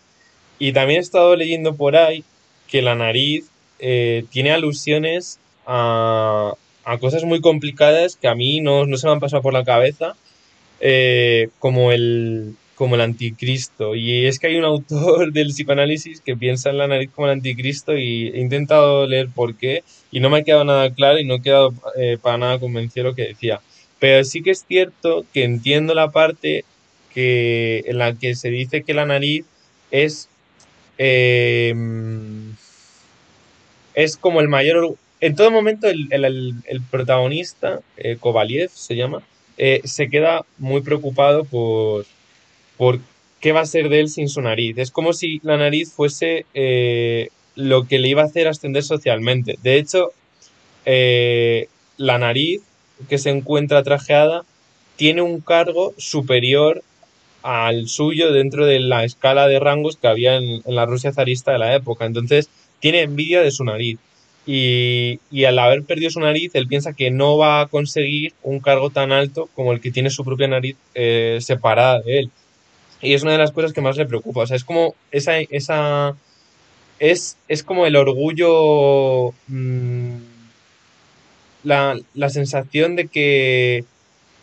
y también he estado leyendo por ahí que la nariz eh, tiene alusiones a, cosas muy complicadas que a mí no, se me han pasado por la cabeza, eh, como, el, como el anticristo. Y es que hay un autor [laughs] del psicoanálisis que piensa en la nariz como el anticristo y he intentado leer por qué y no me ha quedado nada claro y no he quedado eh, para nada convencido lo que decía. Pero sí que es cierto que entiendo la parte que, en la que se dice que la nariz es, eh, es como el mayor en todo momento el, protagonista, eh, Kovaliev se llama, se queda muy preocupado por, por qué va a ser de él sin su nariz. Es como si la nariz fuese eh, lo que le iba a hacer ascender socialmente. De hecho, la nariz que se encuentra trajeada tiene un cargo superior al suyo dentro de la escala de rangos que había en la Rusia zarista de la época. Entonces, tiene envidia de su nariz y, al haber perdido su nariz, él piensa que no va a conseguir un cargo tan alto como el que tiene su propia nariz eh, separada de él. Y es una de las cosas que más le preocupa. O sea, es como esa. esa es, es como el orgullo. Mm, la, sensación de que.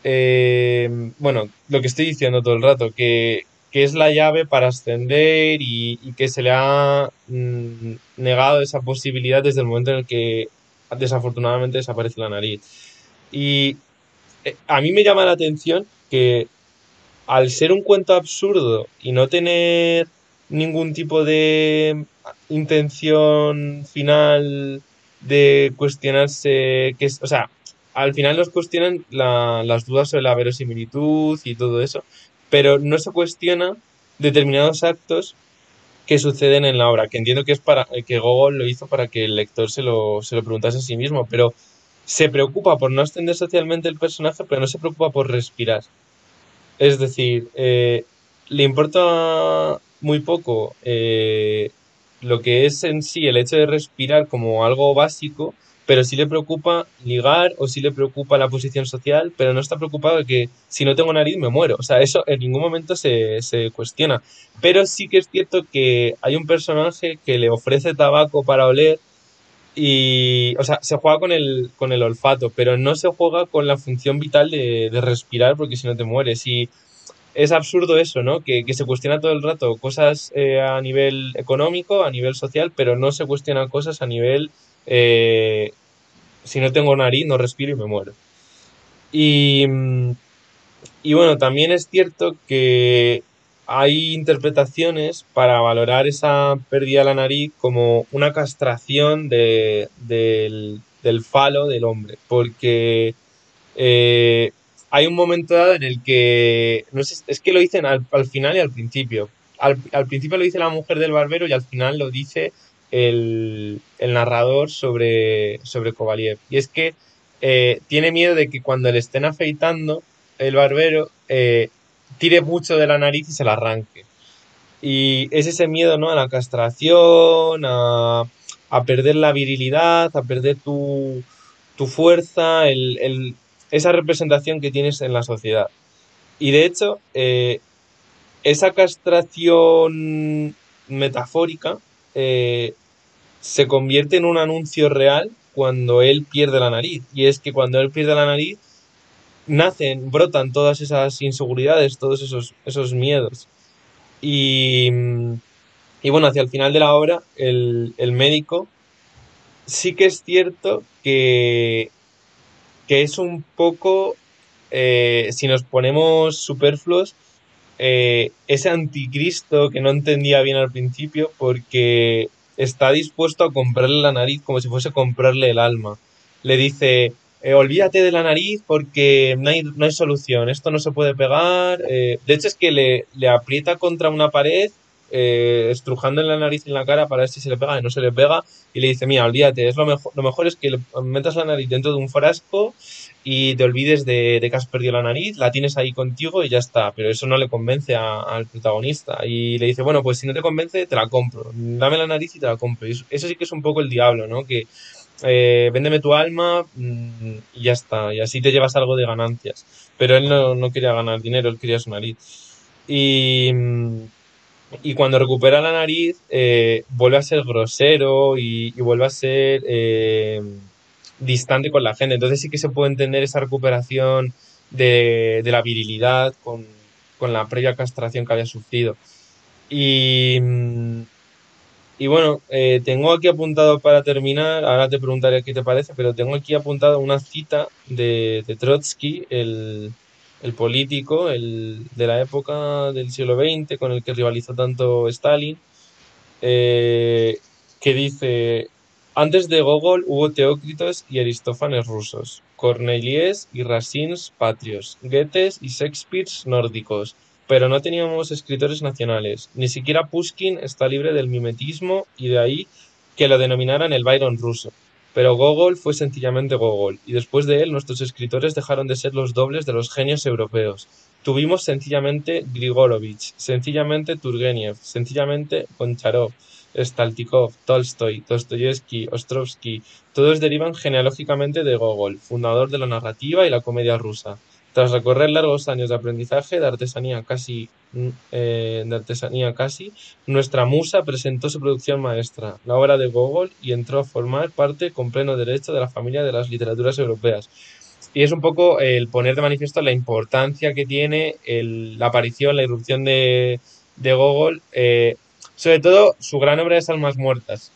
Eh, bueno, lo que estoy diciendo todo el rato, que, que es la llave para ascender y, que se le ha mm, negado esa posibilidad desde el momento en el que desafortunadamente desaparece la nariz. Y eh, a mí me llama la atención que al ser un cuento absurdo y no tener ningún tipo de intención final de cuestionarse que es, o sea, al final nos cuestionan las dudas sobre la verosimilitud y todo eso, pero no se cuestiona determinados actos que suceden en la obra, que entiendo que es para que Gogol lo hizo para que el lector se lo, se lo preguntase a sí mismo, pero se preocupa por no extender socialmente el personaje, pero no se preocupa por respirar. Es decir, eh, le importa muy poco eh, lo que es en sí el hecho de respirar como algo básico, pero sí le preocupa ligar o sí le preocupa la posición social, pero no está preocupado de que si no tengo nariz me muero. O sea, eso en ningún momento se, cuestiona. Pero sí que es cierto que hay un personaje que le ofrece tabaco para oler y, o sea, se juega con el, con el olfato, pero no se juega con la función vital de, respirar porque si no te mueres. Y es absurdo eso, ¿no? Que, se cuestiona todo el rato cosas eh, a nivel económico, a nivel social, pero no se cuestiona cosas a nivel eh, si no tengo nariz, no respiro y me muero. Y, y bueno, también es cierto que hay interpretaciones para valorar esa pérdida de la nariz como una castración del, falo del hombre, porque eh, hay un momento dado en el que, no sé, es que lo dicen al, final y al principio. Al, al, principio lo dice la mujer del barbero y al final lo dice el, narrador sobre, sobre Kovaliev. Y es que eh, tiene miedo de que cuando le estén afeitando, el barbero eh, tire mucho de la nariz y se la arranque. Y es ese miedo, ¿no? A la castración, a, perder la virilidad, a perder tu, fuerza, esa representación que tienes en la sociedad. Y de hecho, eh, esa castración metafórica eh, se convierte en un anuncio real cuando él pierde la nariz. Y es que cuando él pierde la nariz, nacen, brotan todas esas inseguridades, todos esos, esos miedos. Y, y bueno, hacia el final de la obra, el, médico sí que es cierto que, que es un poco, eh, si nos ponemos superfluos, eh, ese anticristo que no entendía bien al principio porque está dispuesto a comprarle la nariz como si fuese comprarle el alma. Le dice, eh, olvídate de la nariz porque no hay, no hay solución, esto no se puede pegar. Eh, de hecho es que le, le, aprieta contra una pared, eh, estrujando en la nariz y en la cara para ver si se le pega y no se le pega. Y le dice, mira, olvídate, es lo mejor, lo mejor es que le metas la nariz dentro de un frasco y te olvides de, que has perdido la nariz, la tienes ahí contigo y ya está. Pero eso no le convence al protagonista. Y le dice, bueno, pues si no te convence, te la compro. Dame la nariz y te la compro. Y eso sí que es un poco el diablo, ¿no? Que eh, véndeme tu alma mm, y ya está. Y así te llevas algo de ganancias. Pero él no, quería ganar dinero, él quería su nariz. Y, y cuando recupera la nariz, eh, vuelve a ser grosero y, vuelve a ser... Eh, distante con la gente. Entonces sí que se puede entender esa recuperación de, la virilidad con, la previa castración que había sufrido. Y, y bueno, eh, tengo aquí apuntado para terminar, ahora te preguntaré qué te parece, pero tengo aquí apuntado una cita de, Trotsky, el, político el, de la época del siglo XX con el que rivalizó tanto Stalin, eh, que dice, antes de Gogol hubo Teócritos y Aristófanes rusos, Cornelies y Racines patrios, Goethes y Shakespeare nórdicos, pero no teníamos escritores nacionales. Ni siquiera Pushkin está libre del mimetismo y de ahí que lo denominaran el Byron ruso. Pero Gogol fue sencillamente Gogol, y después de él nuestros escritores dejaron de ser los dobles de los genios europeos. Tuvimos sencillamente Grigorovich, sencillamente Turgenev, sencillamente Goncharov, Staltikov, Tolstoy, Dostoyevsky, Ostrovsky, todos derivan genealógicamente de Gogol, fundador de la narrativa y la comedia rusa. Tras recorrer largos años de aprendizaje de artesanía casi, mm, eh, de artesanía casi, nuestra musa presentó su producción maestra, la obra de Gogol, y entró a formar parte con pleno derecho de la familia de las literaturas europeas. Y es un poco el poner de manifiesto la importancia que tiene la aparición, la irrupción de, de Gogol eh, sobre todo, su gran obra es Almas Muertas,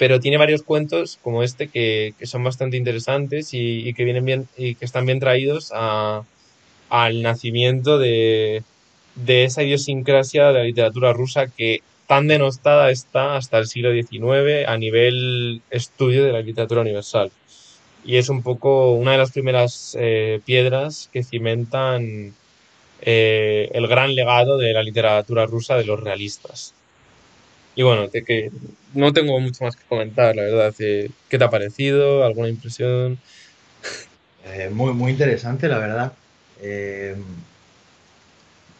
pero tiene varios cuentos como este que, son bastante interesantes y, que vienen bien y que están bien traídos al nacimiento de, esa idiosincrasia de la literatura rusa que tan denostada está hasta el siglo XIX a nivel estudio de la literatura universal. Y es un poco una de las primeras eh, piedras que cimentan eh, el gran legado de la literatura rusa de los realistas. Y bueno, de que no tengo mucho más que comentar, la verdad. ¿Qué te ha parecido? ¿Alguna impresión? Eh, muy, muy interesante, la verdad. Eh,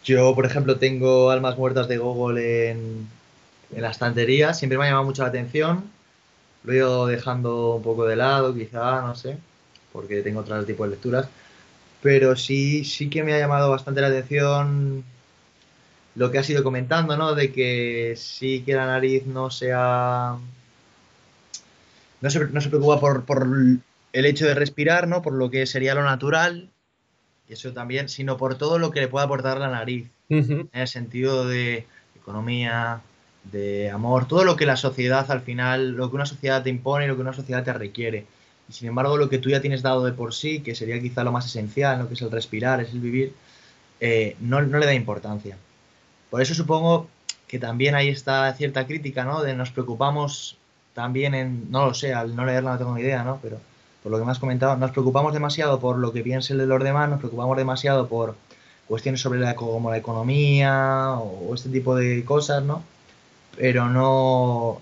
yo, por ejemplo, tengo Almas Muertas de Gogol en, en la estantería. Siempre me ha llamado mucho la atención. Lo he ido dejando un poco de lado, quizá, no sé, porque tengo otros tipos de lecturas. Pero sí, sí que me ha llamado bastante la atención lo que has ido comentando, ¿no? De que sí que la nariz no sea... No se, no se preocupa por, por, el hecho de respirar, ¿no? Por lo que sería lo natural, y eso también, sino por todo lo que le puede aportar la nariz, en el sentido de economía, de amor, todo lo que la sociedad al final, lo que una sociedad te impone, lo que una sociedad te requiere. Y sin embargo, lo que tú ya tienes dado de por sí, que sería quizá lo más esencial, lo que es el respirar, es el vivir, eh, no, no le da importancia. Por eso supongo que también ahí está cierta crítica, ¿no? De nos preocupamos también en, no lo sé, al no leerla no tengo ni idea, ¿no? Pero por lo que me has comentado, nos preocupamos demasiado por lo que piense el de los demás, nos preocupamos demasiado por cuestiones sobre la, como la economía o este tipo de cosas, ¿no? Pero no,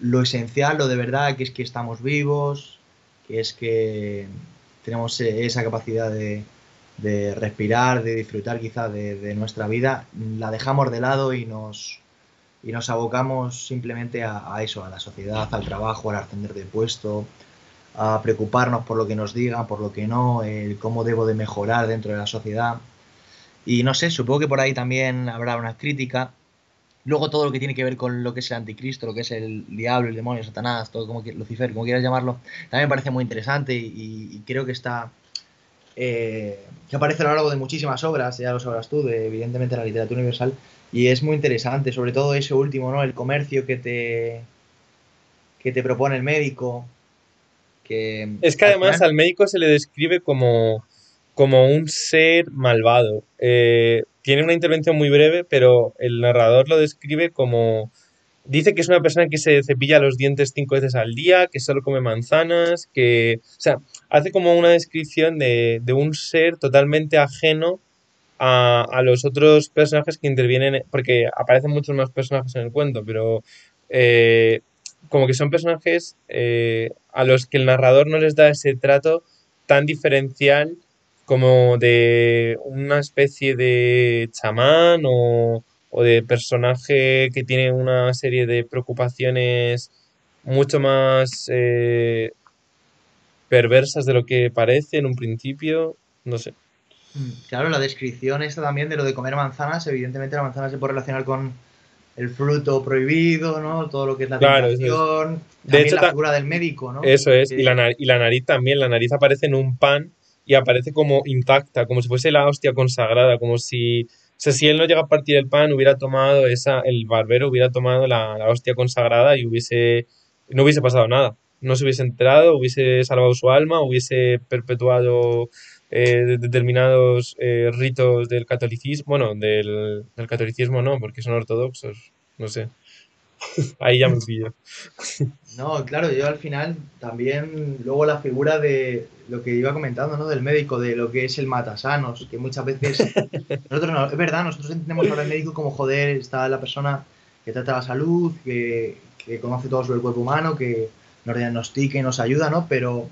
lo esencial, lo de verdad, que es que estamos vivos, que es que tenemos esa capacidad de, respirar, de disfrutar quizá de, nuestra vida, la dejamos de lado y nos, y nos abocamos simplemente a, eso, a la sociedad, al trabajo, al ascender de puesto, a preocuparnos por lo que nos digan, por lo que no, el cómo debo de mejorar dentro de la sociedad. Y no sé, supongo que por ahí también habrá una crítica. Luego todo lo que tiene que ver con lo que es el anticristo, lo que es el diablo, el demonio, Satanás, todo como que Lucifer, como quieras llamarlo, también me parece muy interesante y, creo que está eh, que aparece a lo largo de muchísimas obras, ya lo sabrás tú, de evidentemente la literatura universal, y es muy interesante, sobre todo ese último, ¿no? El comercio que te que te propone el médico, es que además al médico se le describe como, como un ser malvado. Eh, tiene una intervención muy breve, pero el narrador lo describe como... Dice que es una persona que se cepilla los dientes cinco veces al día, que solo come manzanas, que... O sea, hace como una descripción de, un ser totalmente ajeno a, los otros personajes que intervienen, porque aparecen muchos más personajes en el cuento, pero eh, como que son personajes eh, a los que el narrador no les da ese trato tan diferencial como de una especie de chamán o, de personaje que tiene una serie de preocupaciones mucho más eh, perversas de lo que parece en un principio, no sé. Mm, claro, la descripción esta también de lo de comer manzanas, evidentemente la manzana se puede relacionar con el fruto prohibido, ¿no? Todo lo que es la claro, de hecho, la figura del médico, ¿no? Eso es, y, la y la nariz también, la nariz aparece en un pan y aparece como intacta, como si fuese la hostia consagrada, como si, o sea, si él no llega a partir el pan, hubiera tomado esa, el barbero hubiera tomado la, hostia consagrada y hubiese, no hubiese pasado nada, no se hubiese enterado, hubiese salvado su alma, hubiese perpetuado eh, determinados eh, ritos del catolicismo, bueno, del, del, catolicismo no, porque son ortodoxos, no sé. [laughs] Ahí ya me pillo. No, claro, yo al final también, luego la figura de lo que iba comentando, ¿no? Del médico, de lo que es el matasanos, que muchas veces, [laughs] nosotros no, es verdad, nosotros entendemos ahora el médico como joder, está la persona que trata la salud, que, que conoce todo sobre el cuerpo humano, que nos diagnostica y nos ayuda, ¿no? Pero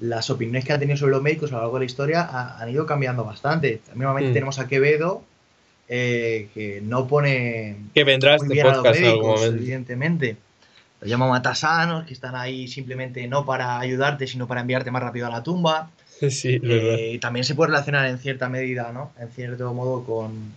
las opiniones que han tenido sobre los médicos a lo largo de la historia han ido cambiando bastante. Nuevamente mm. tenemos a Quevedo, eh, que no pone que vendrá este podcast evidentemente. Los llama matasanos, que están ahí simplemente no para ayudarte, sino para enviarte más rápido a la tumba. [laughs] Sí, eh, también se puede relacionar en cierta medida, ¿no? En cierto modo con,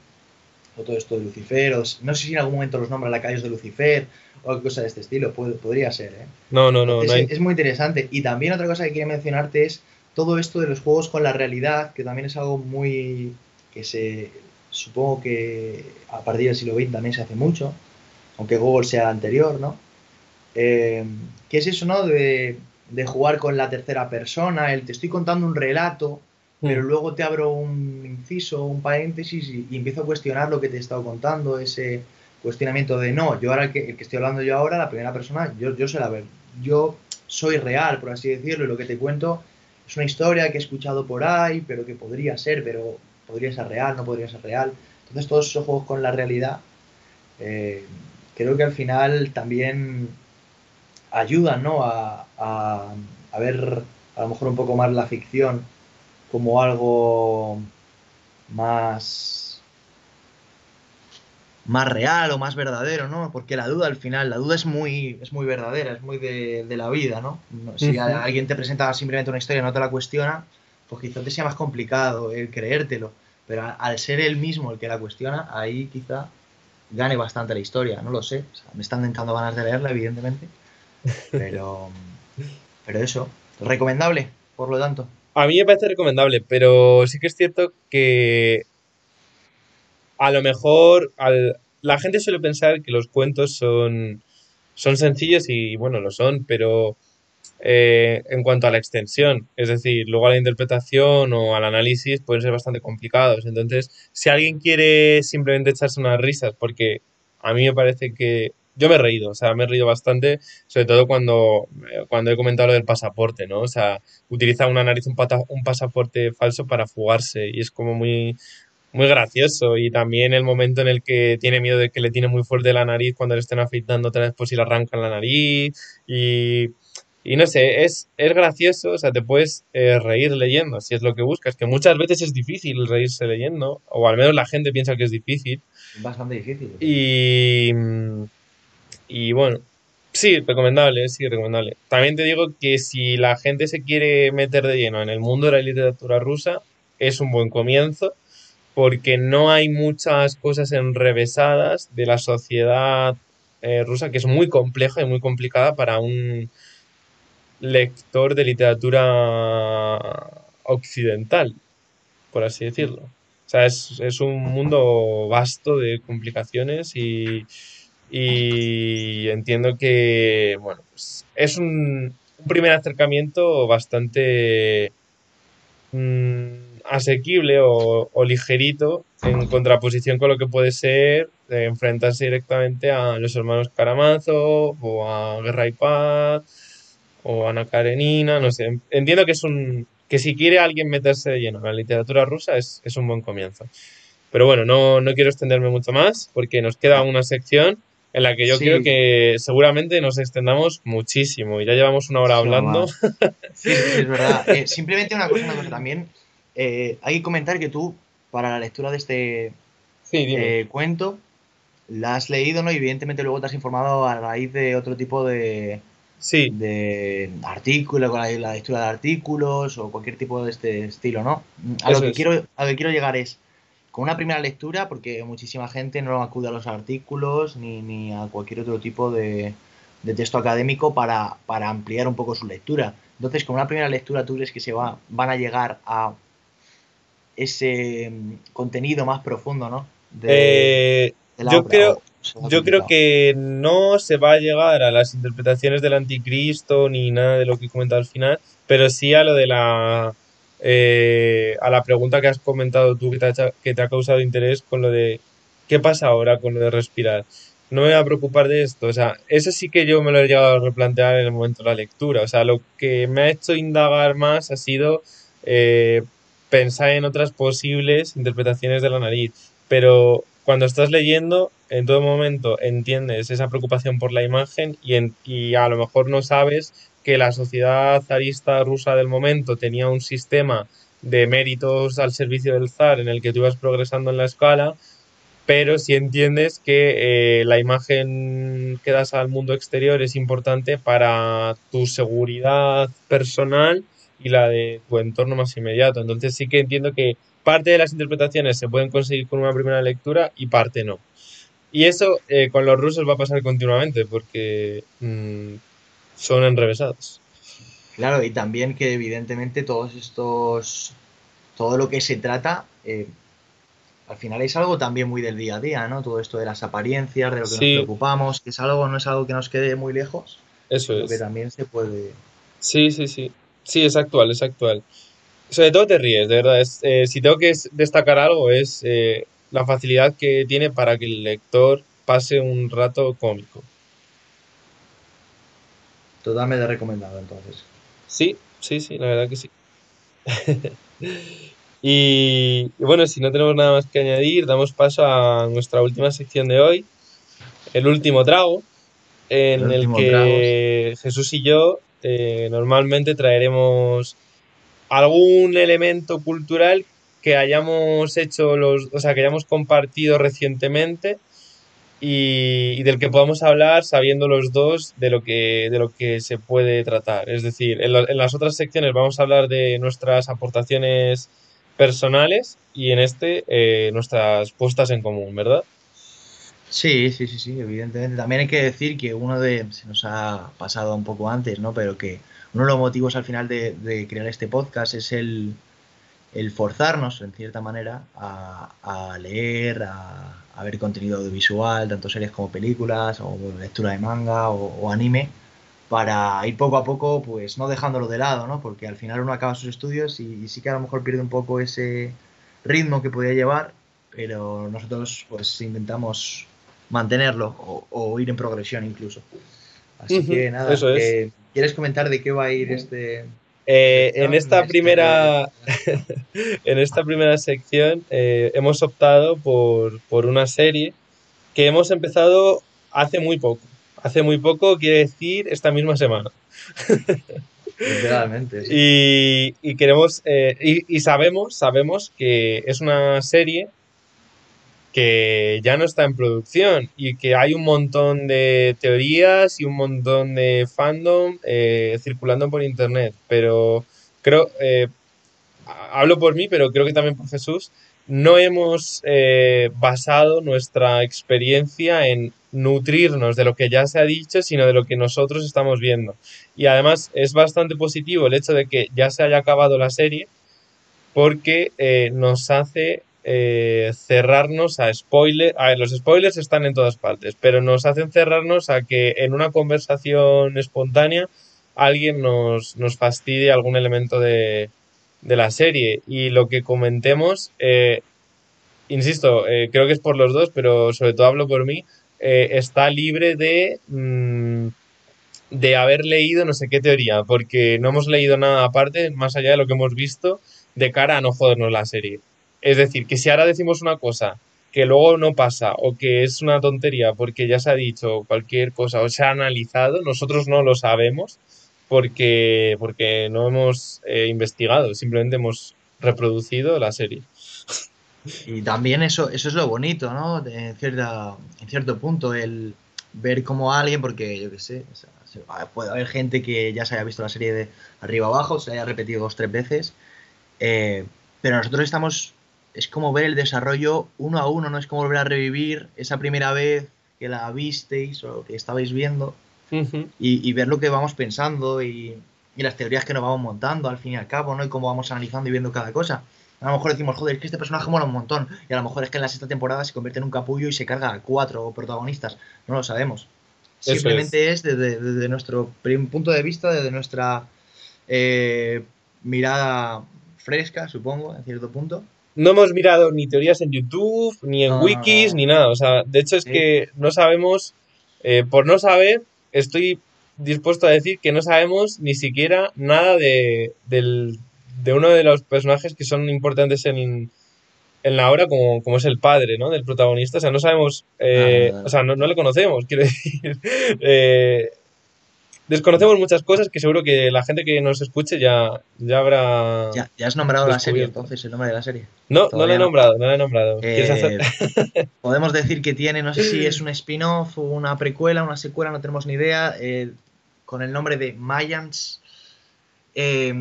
todo esto de Lucifer. no sé si en algún momento los nombra lacayos de Lucifer o cosa de este estilo. podría ser, ¿eh? No, no, no. Es, muy interesante. Y también otra cosa que quería mencionarte es todo esto de los juegos con la realidad, que también es algo muy. que se. Supongo que a partir del siglo XX también se hace mucho, aunque Google sea anterior, ¿no? Eh, ¿Qué es eso, no? De, de jugar con la tercera persona, el te estoy contando un relato pero mm. luego te abro un inciso, un paréntesis y, empiezo a cuestionar lo que te he estado contando, ese cuestionamiento de no, yo ahora el que, estoy hablando yo ahora, la primera persona, yo, yo sé la ver, yo soy real, por así decirlo, y lo que te cuento es una historia que he escuchado por ahí, pero que podría ser, pero podría ser real, no podría ser real. Entonces todos esos juegos con la realidad, eh, creo que al final también ayudan ¿no? a, a, a ver a lo mejor un poco más la ficción como algo más más real o más verdadero, ¿no? Porque la duda al final, la duda es muy, es muy verdadera, es muy de, la vida, ¿no? Si alguien te presenta simplemente una historia y no te la cuestiona, pues quizá te sea más complicado el creértelo. Pero al ser él mismo el que la cuestiona, ahí quizá gane bastante la historia, no lo sé. me están dando ganas de leerla, evidentemente. Pero, [laughs] pero eso, recomendable, por lo tanto. A mí me parece recomendable, pero sí que es cierto que a lo mejor la gente suele pensar que los cuentos son, son sencillos y bueno, lo son, pero eh, en cuanto a la extensión, es decir, luego a la interpretación o al análisis pueden ser bastante complicados. Entonces, si alguien quiere simplemente echarse unas risas, porque a mí me parece que yo me he reído, o sea, me he reído bastante, sobre todo cuando, cuando he comentado lo del pasaporte, ¿no? O sea, utiliza una nariz un, un pasaporte falso para fugarse y es como muy, muy gracioso y también el momento en el que tiene miedo de que le tiene muy fuerte la nariz cuando le estén afeitando otra vez por si le arrancan la nariz y, y no sé, es, es gracioso, o sea, te puedes eh, reír leyendo si es lo que buscas, que muchas veces es difícil reírse leyendo, o al menos la gente piensa que es difícil. Bastante difícil. Y, y bueno, sí, recomendable, sí, recomendable. También te digo que si la gente se quiere meter de lleno en el mundo de la literatura rusa, es un buen comienzo porque no hay muchas cosas enrevesadas de la sociedad eh, rusa, que es muy compleja y muy complicada para un lector de literatura occidental, por así decirlo. O sea, es, es un mundo vasto de complicaciones y, y entiendo que, bueno, pues es un, primer acercamiento bastante... Mmm, asequible o, ligerito en contraposición con lo que puede ser enfrentarse directamente a los hermanos Karamazov o a Guerra y Paz o Ana Karenina, no sé. Entiendo que es un que si quiere alguien meterse de lleno en la literatura rusa es, un buen comienzo. Pero bueno, no, no, quiero extenderme mucho más porque nos queda una sección en la que yo creo que seguramente nos extendamos muchísimo y ya llevamos una hora hablando. Sí, es verdad. [laughs] Eh, simplemente una cosa, una cosa también eh, hay que comentar que tú, para la lectura de este eh, cuento, la has leído, ¿no? Y evidentemente luego te has informado a raíz de otro tipo de, sí. de artículos, con la, lectura de artículos o cualquier tipo de este estilo, ¿no? A lo, que quiero, a lo que quiero llegar es, con una primera lectura, porque muchísima gente no acude a los artículos ni, ni a cualquier otro tipo de, de texto académico para, para, ampliar un poco su lectura. Entonces, con una primera lectura, ¿tú crees que se va, van a llegar a ese mm, contenido más profundo, ¿no? Eh, yo creo, yo creo que no se va a llegar a las interpretaciones del anticristo ni nada de lo que he comentado al final, pero sí a lo de la eh, a la pregunta que has comentado tú que te, ha, que te ha causado interés con lo de qué pasa ahora con lo de respirar. No me voy a preocupar de esto, o sea, eso sí que yo me lo he llegado a replantear en el momento de la lectura, o sea, lo que me ha hecho indagar más ha sido eh, pensar en otras posibles interpretaciones de la nariz, pero cuando estás leyendo, en todo momento entiendes esa preocupación por la imagen y, a lo mejor no sabes que la sociedad zarista rusa del momento tenía un sistema de méritos al servicio del zar en el que tú ibas progresando en la escala, pero si entiendes que eh, la imagen que das al mundo exterior es importante para tu seguridad personal y la de tu entorno más inmediato. Entonces sí que entiendo que parte de las interpretaciones se pueden conseguir con una primera lectura y parte no. Y eso eh, con los rusos va a pasar continuamente porque mm, son enrevesados. Claro, y también que evidentemente todos estos, todo lo que se trata, eh, al final es algo también muy del día a día, ¿no? Todo esto de las apariencias, de lo que nos preocupamos, que es algo, no es algo que nos quede muy lejos. Eso es. Que también se puede. Sí, sí, sí. Sí, es actual, es actual. Sobre todo te ríes, de verdad. Eh, si tengo que destacar algo es eh, la facilidad que tiene para que el lector pase un rato cómico. Totalmente recomendado, entonces. Sí, sí, sí, la verdad que sí. [laughs] y, bueno, si no tenemos nada más que añadir, damos paso a nuestra última sección de hoy, el último trago, en el, que Jesús y yo eh, normalmente traeremos algún elemento cultural que hayamos hecho los, o sea, que hayamos compartido recientemente y, del que podamos hablar sabiendo los dos de lo que, de lo que se puede tratar. Es decir, en, las otras secciones vamos a hablar de nuestras aportaciones personales y en este eh, nuestras puestas en común, ¿verdad? Sí, sí, sí, sí, evidentemente. También hay que decir que uno de, se nos ha pasado un poco antes, ¿no? Pero que uno de los motivos al final de, crear este podcast es el, forzarnos, en cierta manera, a, leer, a, ver contenido audiovisual, tanto series como películas, o lectura de manga o, anime, para ir poco a poco, pues no dejándolo de lado, ¿no? Porque al final uno acaba sus estudios y, y sí que a lo mejor pierde un poco ese ritmo que podía llevar, pero nosotros pues intentamos mantenerlo o, ir en progresión incluso. Así que nada, ¿quieres comentar de qué va a ir este, Eh, en esta me primera, [laughs] en esta primera sección eh, hemos optado por, por una serie que hemos empezado hace muy poco. Hace muy poco, quiere decir esta misma semana. Literalmente. sí. [laughs] Y, y queremos, eh, y, y sabemos, sabemos que es una serie que ya no está en producción y que hay un montón de teorías y un montón de fandom eh, circulando por internet. Pero creo, eh, ha- hablo por mí, pero creo que también por Jesús, no hemos eh, basado nuestra experiencia en nutrirnos de lo que ya se ha dicho, sino de lo que nosotros estamos viendo. Y además es bastante positivo el hecho de que ya se haya acabado la serie porque nos hace eh, cerrarnos a spoilers. A ver, los spoilers están en todas partes, pero nos hacen cerrarnos a que en una conversación espontánea alguien nos, nos fastidie algún elemento de, de la serie. Y lo que comentemos, eh, insisto, eh, creo que es por los dos, pero sobre todo hablo por mí, está libre de, mm, de haber leído no sé qué teoría, porque no hemos leído nada aparte, más allá de lo que hemos visto, de cara a no jodernos la serie. Es decir, que si ahora decimos una cosa que luego no pasa o que es una tontería porque ya se ha dicho cualquier cosa o se ha analizado, nosotros no lo sabemos porque, porque no hemos eh, investigado, simplemente hemos reproducido la serie. Y también eso, eso es lo bonito, ¿no? En, cierta, en cierto punto, el ver cómo alguien, porque yo qué sé, puede haber gente que ya se haya visto la serie de arriba abajo, se haya repetido dos, tres veces, eh, pero nosotros estamos, es como ver el desarrollo uno a uno, no es como volver a revivir esa primera vez que la visteis o que estabais viendo y, y ver lo que vamos pensando y, y las teorías que nos vamos montando al fin y al cabo, ¿no? Y cómo vamos analizando y viendo cada cosa. A lo mejor decimos, joder, es que este personaje mola un montón. Y a lo mejor es que en la sexta temporada se convierte en un capullo y se carga a cuatro protagonistas. No lo sabemos. Eso Simplemente es, desde, desde nuestro punto de vista, desde nuestra eh, mirada fresca, supongo, en cierto punto. No hemos mirado ni teorías en YouTube, ni en No, wikis, no. ni nada. O sea, de hecho es Sí. que no sabemos, eh, por no saber, estoy dispuesto a decir que no sabemos ni siquiera nada de, del- de uno de los personajes que son importantes en, en la obra, como, como es el padre, ¿no? Del protagonista. O sea, no sabemos, eh, nada. o sea, no, no le conocemos, [laughs] quiero decir. Eh, desconocemos muchas cosas que seguro que la gente que nos escuche ya, ya habrá... Ya, ya has nombrado la serie, entonces, el nombre de la serie. No, no Todavía he no. nombrado, no le he nombrado. Eh, [laughs] podemos decir que tiene, no sé si es un [laughs] spin-off una precuela, una secuela, no tenemos ni idea, eh, con el nombre de Mayans. Eh,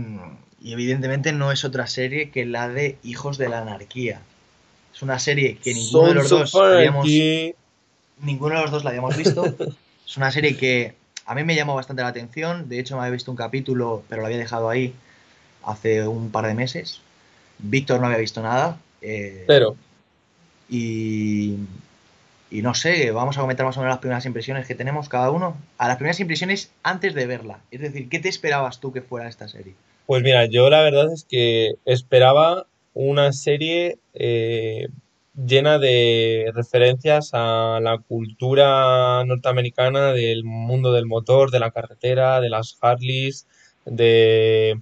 y evidentemente no es otra serie que la de Hijos de la Anarquía. Es una serie que ninguno de los dos habíamos, ninguno de los dos la habíamos visto. [laughs] Es una serie que a mí me llamó bastante la atención. De hecho, me había visto un capítulo, pero lo había dejado ahí hace un par de meses. Víctor no había visto nada. eh, Cero. y, y no sé, vamos a comentar más o menos las primeras impresiones que tenemos cada uno. A las primeras impresiones antes de verla. Es decir, ¿qué te esperabas tú que fuera esta serie? Pues mira, yo la verdad es que esperaba una serie eh, llena de referencias a la cultura norteamericana del mundo del motor, de la carretera, de las Harleys, de,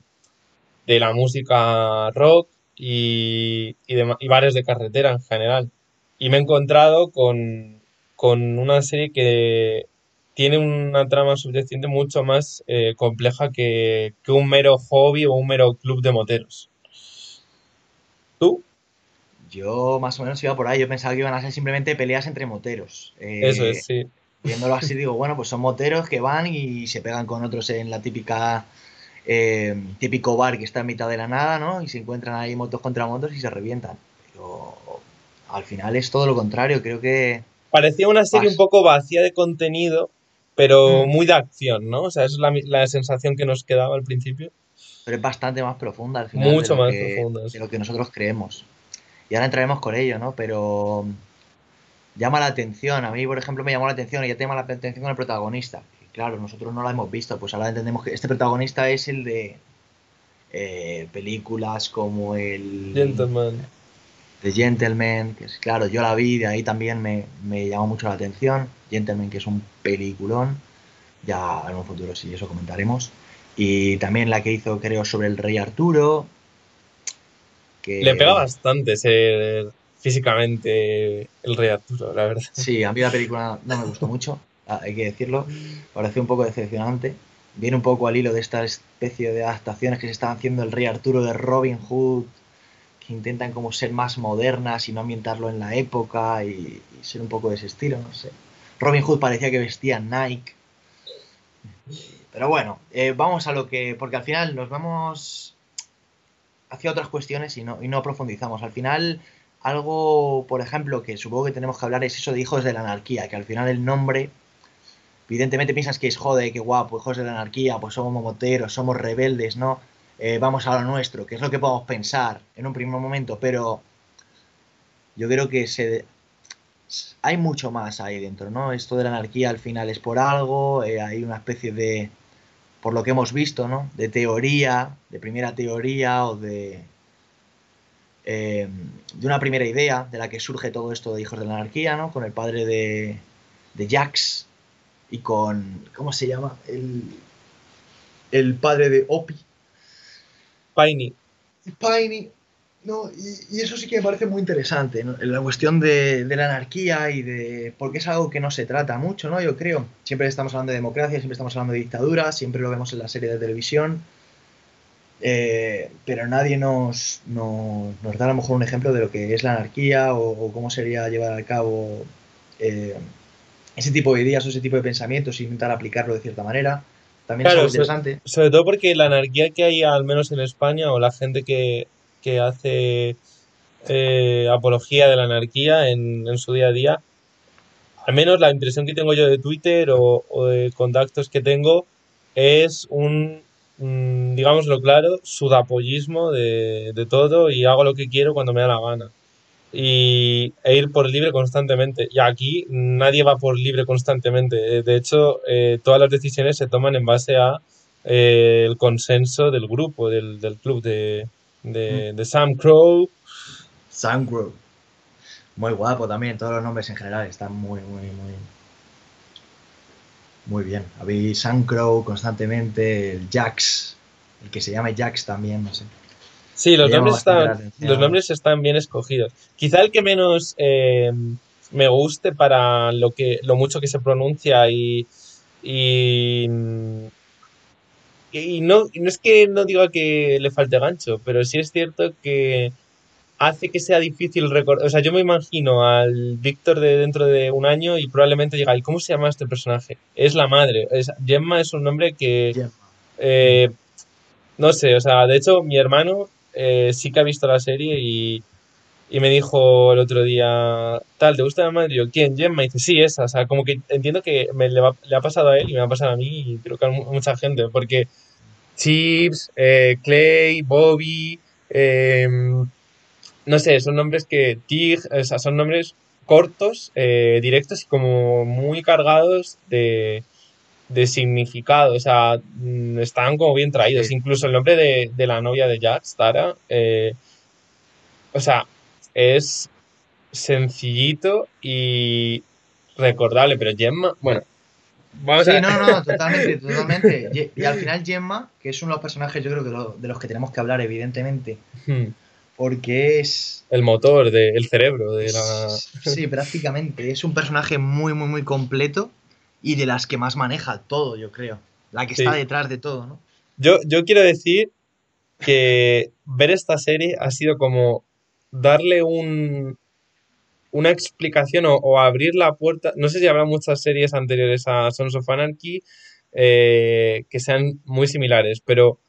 de la música rock y, y, de, y bares de carretera en general. Y me he encontrado con, con una serie que tiene una trama subyacente mucho más eh, compleja que, que un mero hobby o un mero club de moteros. ¿Tú? Yo más o menos iba por ahí, yo pensaba que iban a ser simplemente peleas entre moteros. Eh, Eso es, sí. Viéndolo así digo, bueno, pues son moteros que van y se pegan con otros en la típica eh, típico bar que está en mitad de la nada, ¿no? Y se encuentran ahí motos contra motos y se revientan. Pero al final es todo lo contrario, creo que Parecía una serie un poco vacía de contenido, pero Mm. muy de acción, ¿no? O sea, esa es la, la sensación que nos quedaba al principio. pero es bastante más profunda al final Mucho de, lo más que, profunda, de lo que nosotros creemos. Y ahora entraremos con ello, ¿no? Pero llama la atención. A mí, por ejemplo, me llamó la atención y ya te llama la atención con el protagonista. Y claro, nosotros no la hemos visto, pues ahora entendemos que este protagonista es el de eh, películas como el Gentleman. The Gentleman, que es claro, yo la vi, de ahí también me, me llamó mucho la atención. Gentleman, que es un peliculón, ya en un futuro sí, eso comentaremos. Y también la que hizo, creo, sobre el rey Arturo. Que... Le pega bastante ser físicamente el rey Arturo, la verdad. Sí, a mí la película no me gustó mucho, hay que decirlo. Pareció un poco decepcionante. Viene un poco al hilo de esta especie de adaptaciones que se están haciendo el rey Arturo de Robin Hood, que intentan como ser más modernas y no ambientarlo en la época y, ser un poco de ese estilo, no sé. Robin Hood parecía que vestía Nike. Pero bueno, eh, vamos a lo que. Porque al final nos vamos hacia otras cuestiones y no, y no profundizamos. Al final, algo, por ejemplo, que supongo que tenemos que hablar es eso de hijos de la anarquía, que al final el nombre. Evidentemente piensas que es jode, que guapo, hijos de la anarquía, pues somos momoteros, somos rebeldes, ¿no? Eh, vamos a lo nuestro, que es lo que podemos pensar en un primer momento, pero yo creo que se, hay mucho más ahí dentro, ¿no? Esto de la anarquía al final es por algo, eh, hay una especie de, por lo que hemos visto, ¿no? De teoría, de primera teoría o de, eh, de una primera idea de la que surge todo esto de Hijos de la Anarquía, ¿no? Con el padre de, de Jax y con, ¿cómo se llama? El, el padre de Opie Piney. Piney. No, y, eso sí que me parece muy interesante, la cuestión de, la anarquía y de... porque es algo que no se trata mucho, ¿no? Yo creo. Siempre estamos hablando de democracia, siempre estamos hablando de dictadura, siempre lo vemos en la serie de televisión, eh, pero nadie nos, nos, da a lo mejor un ejemplo de lo que es la anarquía o, cómo sería llevar a cabo eh, ese tipo de ideas o ese tipo de pensamientos e intentar aplicarlo de cierta manera. También es interesante. Sobre, todo porque la anarquía que hay, al menos en España, o la gente que, hace eh, apología de la anarquía en, su día a día, al menos la impresión que tengo yo de Twitter o, de contactos que tengo es un, digámoslo claro, sudapollismo de, de todo y hago lo que quiero cuando me da la gana y, e ir por libre constantemente. Y aquí nadie va por libre constantemente. Eh, de hecho, eh, todas las decisiones se toman en base a eh, el consenso del grupo, del, del club de, de, mm. de, Sam Crow. Sam Crow. Muy guapo también, todos los nombres en general están muy, muy, muy... Muy bien. Habéis Sam Crow constantemente, el Jax, el que se llame Jax también, no sé. Sí, los nombres, están, los nombres están bien escogidos. Quizá el que menos eh, me guste para lo que lo mucho que se pronuncia y, y, y no, no es que no diga que le falte gancho, pero sí es cierto que hace que sea difícil recordar. O sea, yo me imagino al Víctor de dentro de un año y probablemente diga, ¿y cómo se llama este personaje? Es la madre. Es, Gemma es un nombre que. Eh, no sé, o sea, de hecho, mi hermano eh, sí que ha visto la serie y, me dijo el otro día, tal, ¿te gusta la madre? yo, ¿quién? Gemma. Y dice, sí, esa. O sea, como que entiendo que me, le, ha pasado a él y me ha pasado a mí y creo que a mucha gente, porque Chips, eh, Clay, Bobby, em, no sé, son nombres que, Tig, o sea, son nombres cortos, eh, directos y como muy cargados de, de significado, o sea, mm, están como bien traídos. Incluso el nombre de, la novia de Jack, Tara, eh, o sea, es sencillito y recordable, pero Gemma, bueno, vamos sí, no, no, totalmente, [laughs] totalmente. Y, al final Gemma, que es uno de los personajes, yo creo que de los que tenemos que hablar, evidentemente, hmm. porque es... El motor, del cerebro de la... Sí, prácticamente. Es un personaje muy, muy, muy completo y de las que más maneja todo, yo creo. La que está detrás de todo, ¿no? Yo, yo quiero decir que ver esta serie ha sido como darle un, una explicación o, abrir la puerta. No sé si habrá muchas series anteriores a Sons of Anarchy eh, que sean muy similares, pero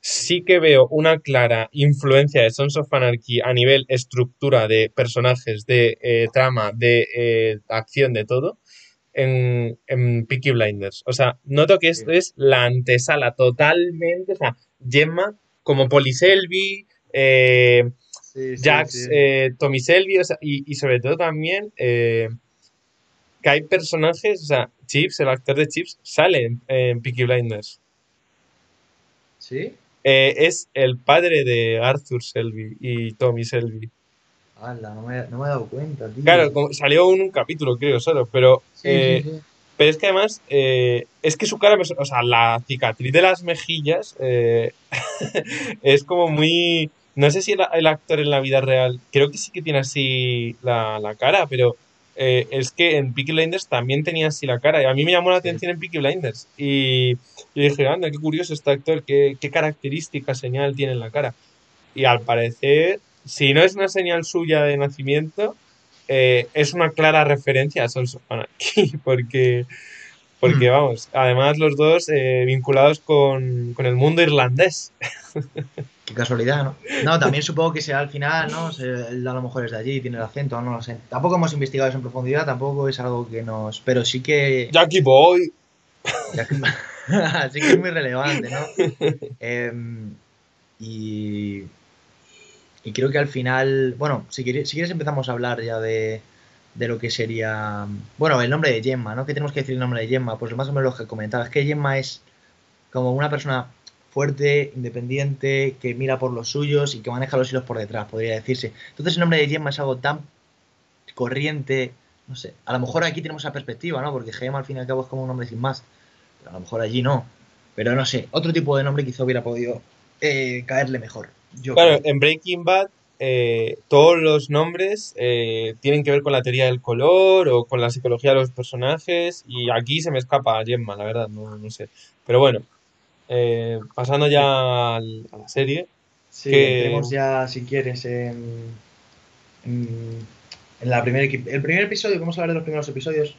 sí que veo una clara influencia de Sons of Anarchy a nivel estructura de personajes, de eh, trama, de eh, acción, de todo en, en Peaky Blinders. O sea, noto que esto es la antesala totalmente. O sea, Gemma como Poliselvi, eh, Jax, eh, Tommy Selby, o sea, y, sobre todo también eh, que hay personajes, o sea, Chips, el actor de Chips, sale en, en Peaky Blinders. ¿Sí? es el padre de Arthur Selby y Tommy Selby no me, he dado cuenta, Claro, salió un, capítulo, creo, solo, pero. Eh, Pero es que además, eh, es que su cara, o sea, la cicatriz de las mejillas eh, [laughs] es como muy... No sé si el, actor en la vida real, creo que sí que tiene así la, cara, pero eh, es que en Peaky Blinders también tenía así la cara. Y a mí me llamó la atención en Peaky Blinders. Y, dije, anda, qué curioso este actor, qué, qué característica señal tiene en la cara. Y al parecer, si no es una señal suya de nacimiento, eh, es una clara referencia a Sons aquí, [laughs] porque, porque hmm. vamos, además los dos eh, vinculados con, el mundo irlandés. [laughs] Qué casualidad, ¿no? No, también supongo que sea al final, ¿no? Él a lo mejor es de allí, tiene el acento, no lo sé. Tampoco hemos investigado eso en profundidad, tampoco es algo que nos... Pero sí que... Jackie Boy. sí que es muy relevante, ¿no? Em, y y creo que al final, bueno, si quieres, si quieres empezamos a hablar ya de, lo que sería, bueno, el nombre de Gemma, ¿no? ¿Qué tenemos que decir el nombre de Gemma? Pues más o menos lo que comentaba, es que Gemma es como una persona fuerte, independiente, que mira por los suyos y que maneja los hilos por detrás, podría decirse. Entonces el nombre de Gemma es algo tan corriente, no sé, a lo mejor aquí tenemos esa perspectiva, ¿no? Porque Gemma al fin y al cabo es como un nombre sin más, pero a lo mejor allí no. Pero no sé, otro tipo de nombre quizá hubiera podido eh, caerle mejor. Claro, en Breaking Bad eh, todos los nombres eh, tienen que ver con la teoría del color o con la psicología de los personajes y aquí se me escapa a Gemma, la verdad, no, sé. Pero bueno, eh, pasando ya a la serie. Sí, tenemos ya, si quieres, en, en, la primer, el primer episodio, vamos a hablar de los primeros episodios.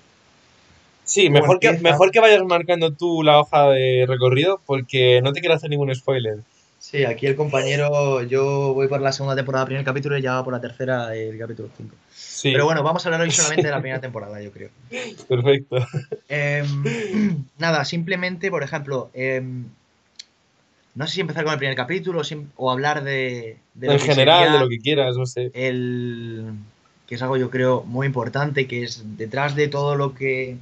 Sí, mejor que, mejor que vayas marcando tú la hoja de recorrido porque no te quiero hacer ningún spoiler. Sí, aquí el compañero, yo voy por la segunda temporada, primer capítulo, y ya va por la tercera, el capítulo 5. Pero bueno, vamos a hablar hoy solamente de la primera temporada, yo creo. Perfecto. Em, [clears throat] nada, simplemente, por ejemplo, em, no sé si empezar con el primer capítulo o, hablar de... en general, de lo que quieras, no sé. El, que es algo yo creo muy importante, que es detrás de todo lo que,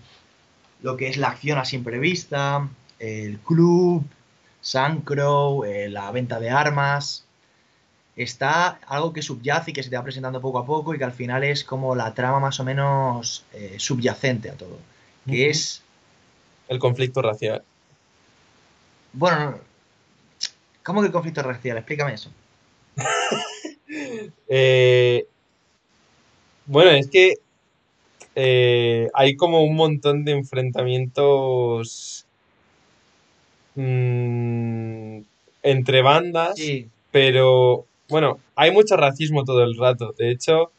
lo que es la acción a simple vista, el club, Suncrow, eh, la venta de armas. Está algo que subyace y que se te va presentando poco a poco y que al final es como la trama más o menos eh, subyacente a todo. Que es. El conflicto racial. Bueno, ¿cómo que el conflicto racial? Explícame eso. [laughs] Eh, bueno, es que hay como un montón de enfrentamientos Mm, entre bandas, pero bueno, hay mucho racismo todo el rato. De hecho,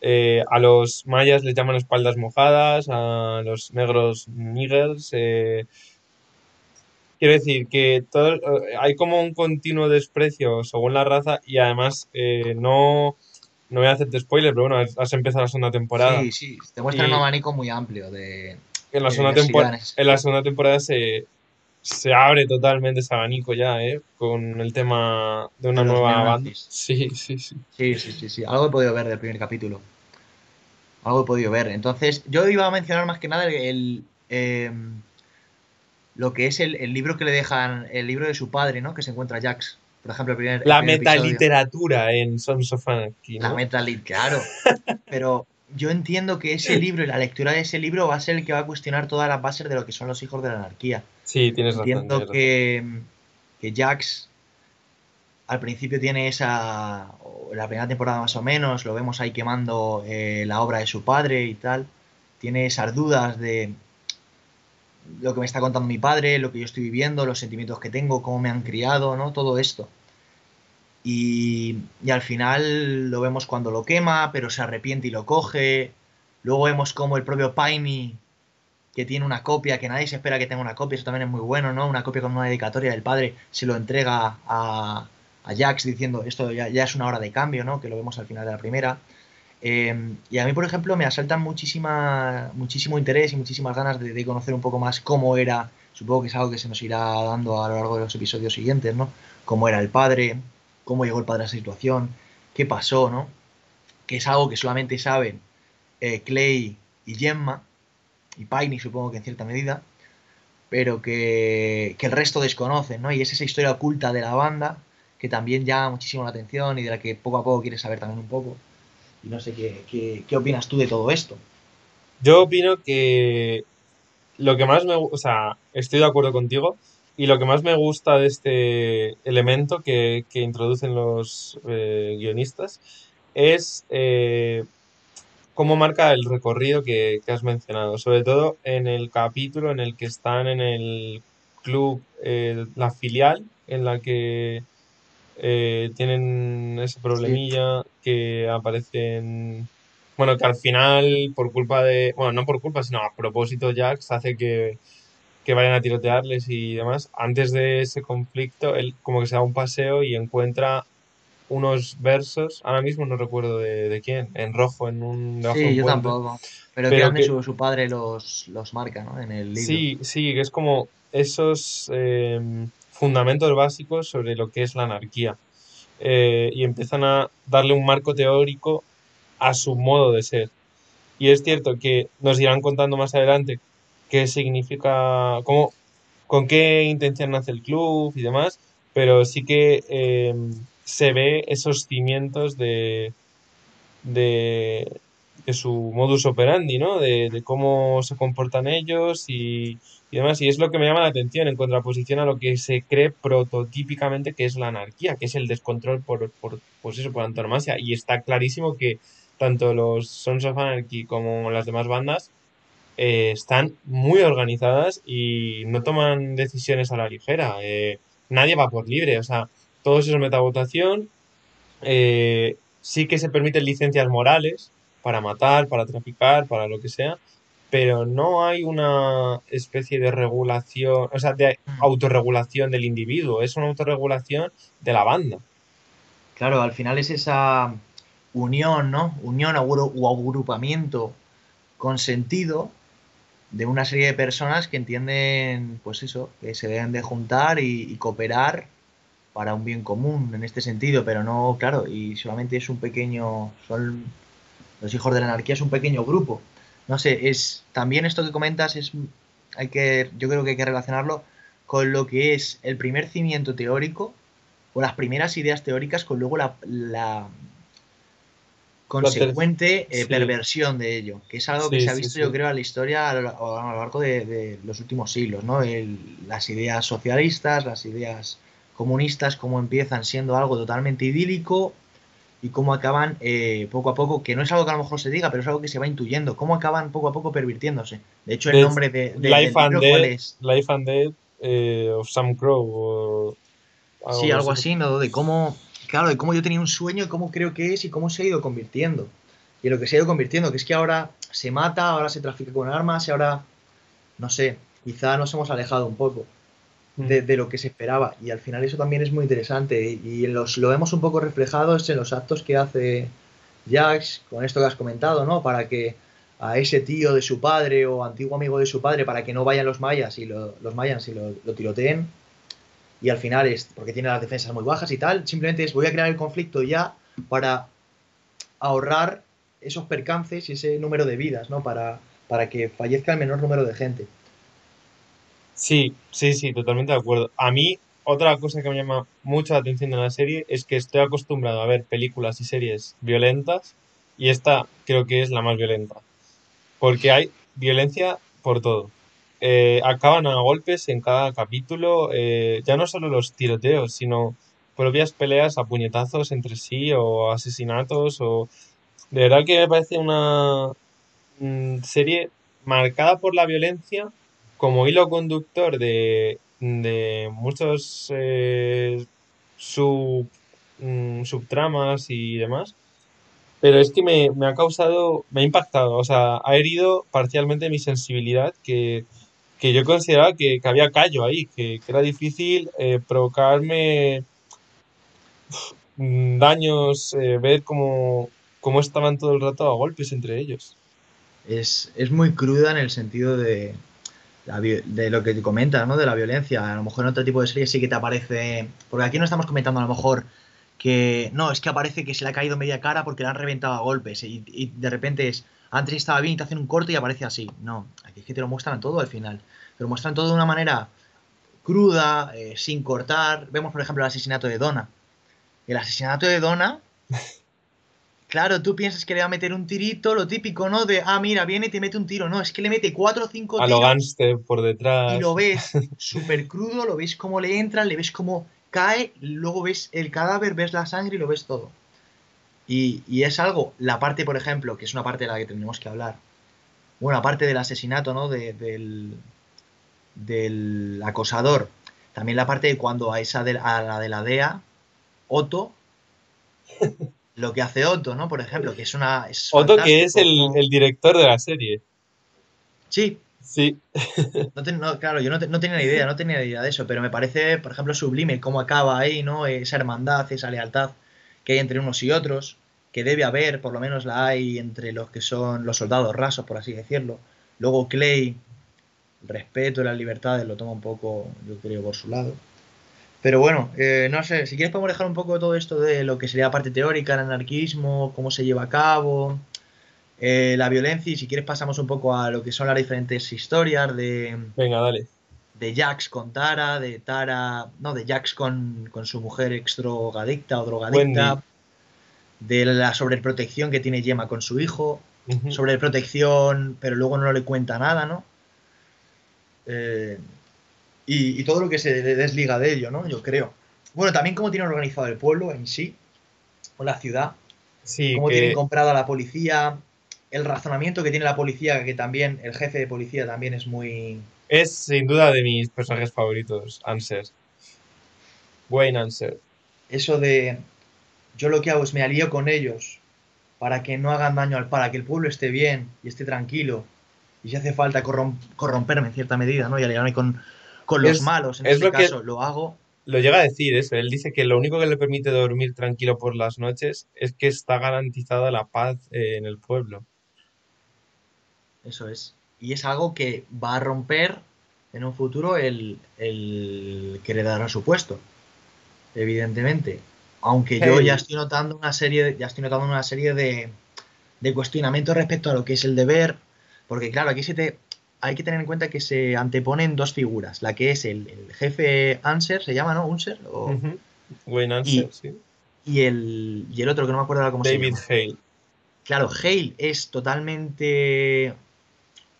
eh, a los mayas les llaman espaldas mojadas, a los negros niggers. Eh, quiero decir que todo, eh, hay como un continuo desprecio según la raza y además no, no voy a hacerte spoiler, pero bueno, has empezado la segunda temporada. Sí, sí, te muestran un abanico muy amplio de... En la, segunda temporada, en la segunda temporada se, se abre totalmente ese abanico ya, ¿eh? Con el tema de una nueva banda. Sí, sí, sí. Sí, sí, sí, sí. Algo he podido ver del primer capítulo. Algo he podido ver. Entonces, yo iba a mencionar más que nada el, em, lo que es el, libro que le dejan, el libro de su padre, ¿no? Que se encuentra Jax. Por ejemplo, el primer. La metaliteratura en Sons of Anarchy. La metalit, claro. [laughs] Pero yo entiendo que ese libro y la lectura de ese libro va a ser el que va a cuestionar todas las bases de lo que son los hijos de la anarquía. Sí, tienes razón. Entiendo que, que Jax al principio tiene esa. La primera temporada más o menos, lo vemos ahí quemando eh, la obra de su padre y tal. Tiene esas dudas de lo que me está contando mi padre, lo que yo estoy viviendo, los sentimientos que tengo, cómo me han criado, ¿no? Todo esto. Y, al final lo vemos cuando lo quema, pero se arrepiente y lo coge. Luego vemos como el propio Piney, que tiene una copia, que nadie se espera que tenga una copia, eso también es muy bueno, ¿no? Una copia con una dedicatoria del padre, se lo entrega a, a Jax diciendo esto ya, es una hora de cambio, ¿no? Que lo vemos al final de la primera. Em, y a mí, por ejemplo, me asaltan muchísima, muchísimo interés y muchísimas ganas de, conocer un poco más cómo era, supongo que es algo que se nos irá dando a lo largo de los episodios siguientes, ¿no? Cómo era el padre, cómo llegó el padre a esa situación, qué pasó, ¿no? Que es algo que solamente saben eh, Clay y Gemma, y Piney supongo que en cierta medida, pero que, el resto desconocen, ¿no? Y es esa historia oculta de la banda que también llama muchísimo la atención y de la que poco a poco quieres saber también un poco. Y no sé qué, qué, qué opinas tú de todo esto. Yo opino que lo que más me, o sea, estoy de acuerdo contigo y lo que más me gusta de este elemento que, que introducen los eh, guionistas es eh, cómo marca el recorrido que, que has mencionado, sobre todo en el capítulo en el que están en el club, eh, la filial en la que eh, tienen ese problemilla que aparecen, bueno, que al final por culpa de, bueno, no por culpa, sino a propósito Jax hace que, que vayan a tirotearles y demás. Antes de ese conflicto, él como que se da un paseo y encuentra unos versos, ahora mismo no recuerdo de, de quién, en rojo, en un... debajo Sí, un yo puente. tampoco. Pero Pero que, su, su padre los, los marca, ¿no? En el libro. Sí, sí, que es como esos eh, fundamentos básicos sobre lo que es la anarquía. Eh, y empiezan a darle un marco teórico a su modo de ser. Y es cierto que nos irán contando más adelante qué significa, cómo, con qué intención nace el club y demás, pero sí que eh, se ve esos cimientos de, de, de su modus operandi, ¿no? De, de cómo se comportan ellos y, y demás. Y es lo que me llama la atención en contraposición a lo que se cree prototípicamente que es la anarquía, que es el descontrol por, por, pues eso, por antonomasia. Y está clarísimo que tanto los Sons of Anarchy como las demás bandas eh, están muy organizadas y no toman decisiones a la ligera. Eh, nadie va por libre, o sea, todo eso es metavotación eh, sí que se permiten licencias morales para matar, para traficar, para lo que sea, pero no hay una especie de regulación, o sea, de Mm. autorregulación del individuo, es una autorregulación de la banda. Claro, al final es esa unión, ¿no? Unión o agru- o agrupamiento consentido de una serie de personas que entienden, pues eso, que se deben de juntar y, y cooperar para un bien común en este sentido, pero no, claro, y solamente es un pequeño, son los hijos de la anarquía es un pequeño grupo. No sé, es también esto que comentas es hay que yo creo que hay que relacionarlo con lo que es el primer cimiento teórico o las primeras ideas teóricas con luego la, la consecuente eh, sí, perversión de ello, que es algo que sí, se ha sí, visto yo sí. creo en la historia a lo, a lo largo de, de los últimos siglos, ¿no? El- las ideas socialistas, las ideas comunistas, cómo empiezan siendo algo totalmente idílico y cómo acaban eh, poco a poco, que no es algo que a lo mejor se diga, pero es algo que se va intuyendo, cómo acaban poco a poco pervirtiéndose. De hecho, el nombre de, de- del Life and libro, ¿cuál Death, es? Life and Death eh, of Sam Crow o Sí, algo algo así. así, ¿no? De cómo, claro, de cómo yo tenía un sueño y cómo creo que es y cómo se ha ido convirtiendo. Y en lo que se ha ido convirtiendo, que es que ahora se mata, ahora se trafica con armas y ahora, no sé, quizá nos hemos alejado un poco Mm. de, de lo que se esperaba. Y al final eso también es muy interesante. Y en los, lo vemos un poco reflejado en los actos que hace Jax, con esto que has comentado, ¿no? Para que a ese tío de su padre o antiguo amigo de su padre, para que no vayan los mayas y lo, los mayas y lo, lo tiroteen. Y al final es porque tiene las defensas muy bajas y tal. Simplemente es voy a crear el conflicto ya para ahorrar esos percances y ese número de vidas, ¿no? Para, para que fallezca el menor número de gente. Sí, sí, sí, totalmente de acuerdo. A mí, otra cosa que me llama mucho la atención de la serie es que estoy acostumbrado a ver películas y series violentas y esta creo que es la más violenta, porque hay violencia por todo. Eh, acaban a golpes en cada capítulo, eh, ya no solo los tiroteos, sino propias peleas a puñetazos entre sí o asesinatos o... De verdad que me parece una mm, serie marcada por la violencia como hilo conductor de, de muchos eh, sub, mm, subtramas y demás, pero es que me, me ha causado, me ha impactado, o sea, ha herido parcialmente mi sensibilidad que, que yo consideraba que, que había callo ahí, que, que era difícil eh, provocarme mm, daños, eh, ver cómo, cómo estaban todo el rato a golpes entre ellos. Es, es muy cruda en el sentido de, de lo que comentas, ¿no? De la violencia. A lo mejor en otro tipo de series sí que te aparece. Porque aquí no estamos comentando a lo mejor que. No, es que aparece que se le ha caído media cara porque le han reventado a golpes. Y, y de repente es. Antes estaba bien y te hacen un corte y aparece así. No, aquí es que te lo muestran todo al final. Te lo muestran todo de una manera cruda, eh, sin cortar. Vemos, por ejemplo, el asesinato de Donna. El asesinato de Donna [laughs] Claro, tú piensas que le va a meter un tirito, lo típico, ¿no? De, ah, mira, viene y te mete un tiro. No, es que le mete cuatro o cinco A lo gánster por detrás. y lo ves [laughs] súper crudo, lo ves cómo le entra, le ves cómo cae, luego ves el cadáver, ves la sangre y lo ves todo. Y, y es algo, la parte, por ejemplo, que es una parte de la que tenemos que hablar. Bueno, aparte del asesinato, ¿no? De- del, del acosador. También la parte de cuando a esa de, a la de la DEA, Otto, [laughs] lo que hace Otto, ¿no? Por ejemplo, que es una. Es Otto, que es el, director de la serie. Sí, Sí, [laughs] No claro, yo no, te- no tenía ni idea, no tenía ni idea de eso, pero me parece, por ejemplo, sublime cómo acaba ahí, ¿no? Esa hermandad, esa lealtad que hay entre unos y otros, que debe haber, por lo menos la hay entre los que son los soldados rasos, por así decirlo. Luego Clay, el respeto y las libertades lo toma un poco, yo creo, por su lado. Pero bueno, eh, no sé, si quieres podemos dejar un poco todo esto de lo que sería la parte teórica, el anarquismo, cómo se lleva a cabo, eh, la violencia, y si quieres pasamos un poco a lo que son las diferentes historias de, venga, dale. De Jax con Tara, de Tara, no, de Jax con, con su mujer ex drogadicta o drogadicta, Wendy. de la sobreprotección que tiene Gemma con su hijo, sobreprotección, pero luego no le cuenta nada, ¿no? Eh, y, y todo lo que se de- desliga de ello, ¿no? Yo creo. Bueno, también cómo tienen organizado el pueblo en sí, o la ciudad, Sí, cómo que tienen comprada la policía, el razonamiento que tiene la policía, que también el jefe de policía también es muy... es sin duda de mis personajes favoritos, Answer. Wayne Answer. Eso de yo lo que hago es me alío con ellos para que no hagan daño al para que el pueblo esté bien y esté tranquilo y si hace falta corrom- corromperme en cierta medida no y aliarme con, con los Es- malos en es este lo que- caso lo hago Lo llega a decir eso. Él dice que lo único que le permite dormir tranquilo por las noches es que está garantizada la paz eh, en el pueblo. eso es y es algo que va a romper en un futuro el, el que le dará su puesto evidentemente aunque yo ya estoy notando una serie de- ya estoy notando una serie de, de cuestionamientos respecto a lo que es el deber porque claro aquí se te hay que tener en cuenta que se anteponen dos figuras la que es el, el jefe Anser se llama no Unser o-. Wayne Answer, Y- sí. y el y el otro que no me acuerdo ahora cómo se David llama Hale. Claro, Hale es totalmente.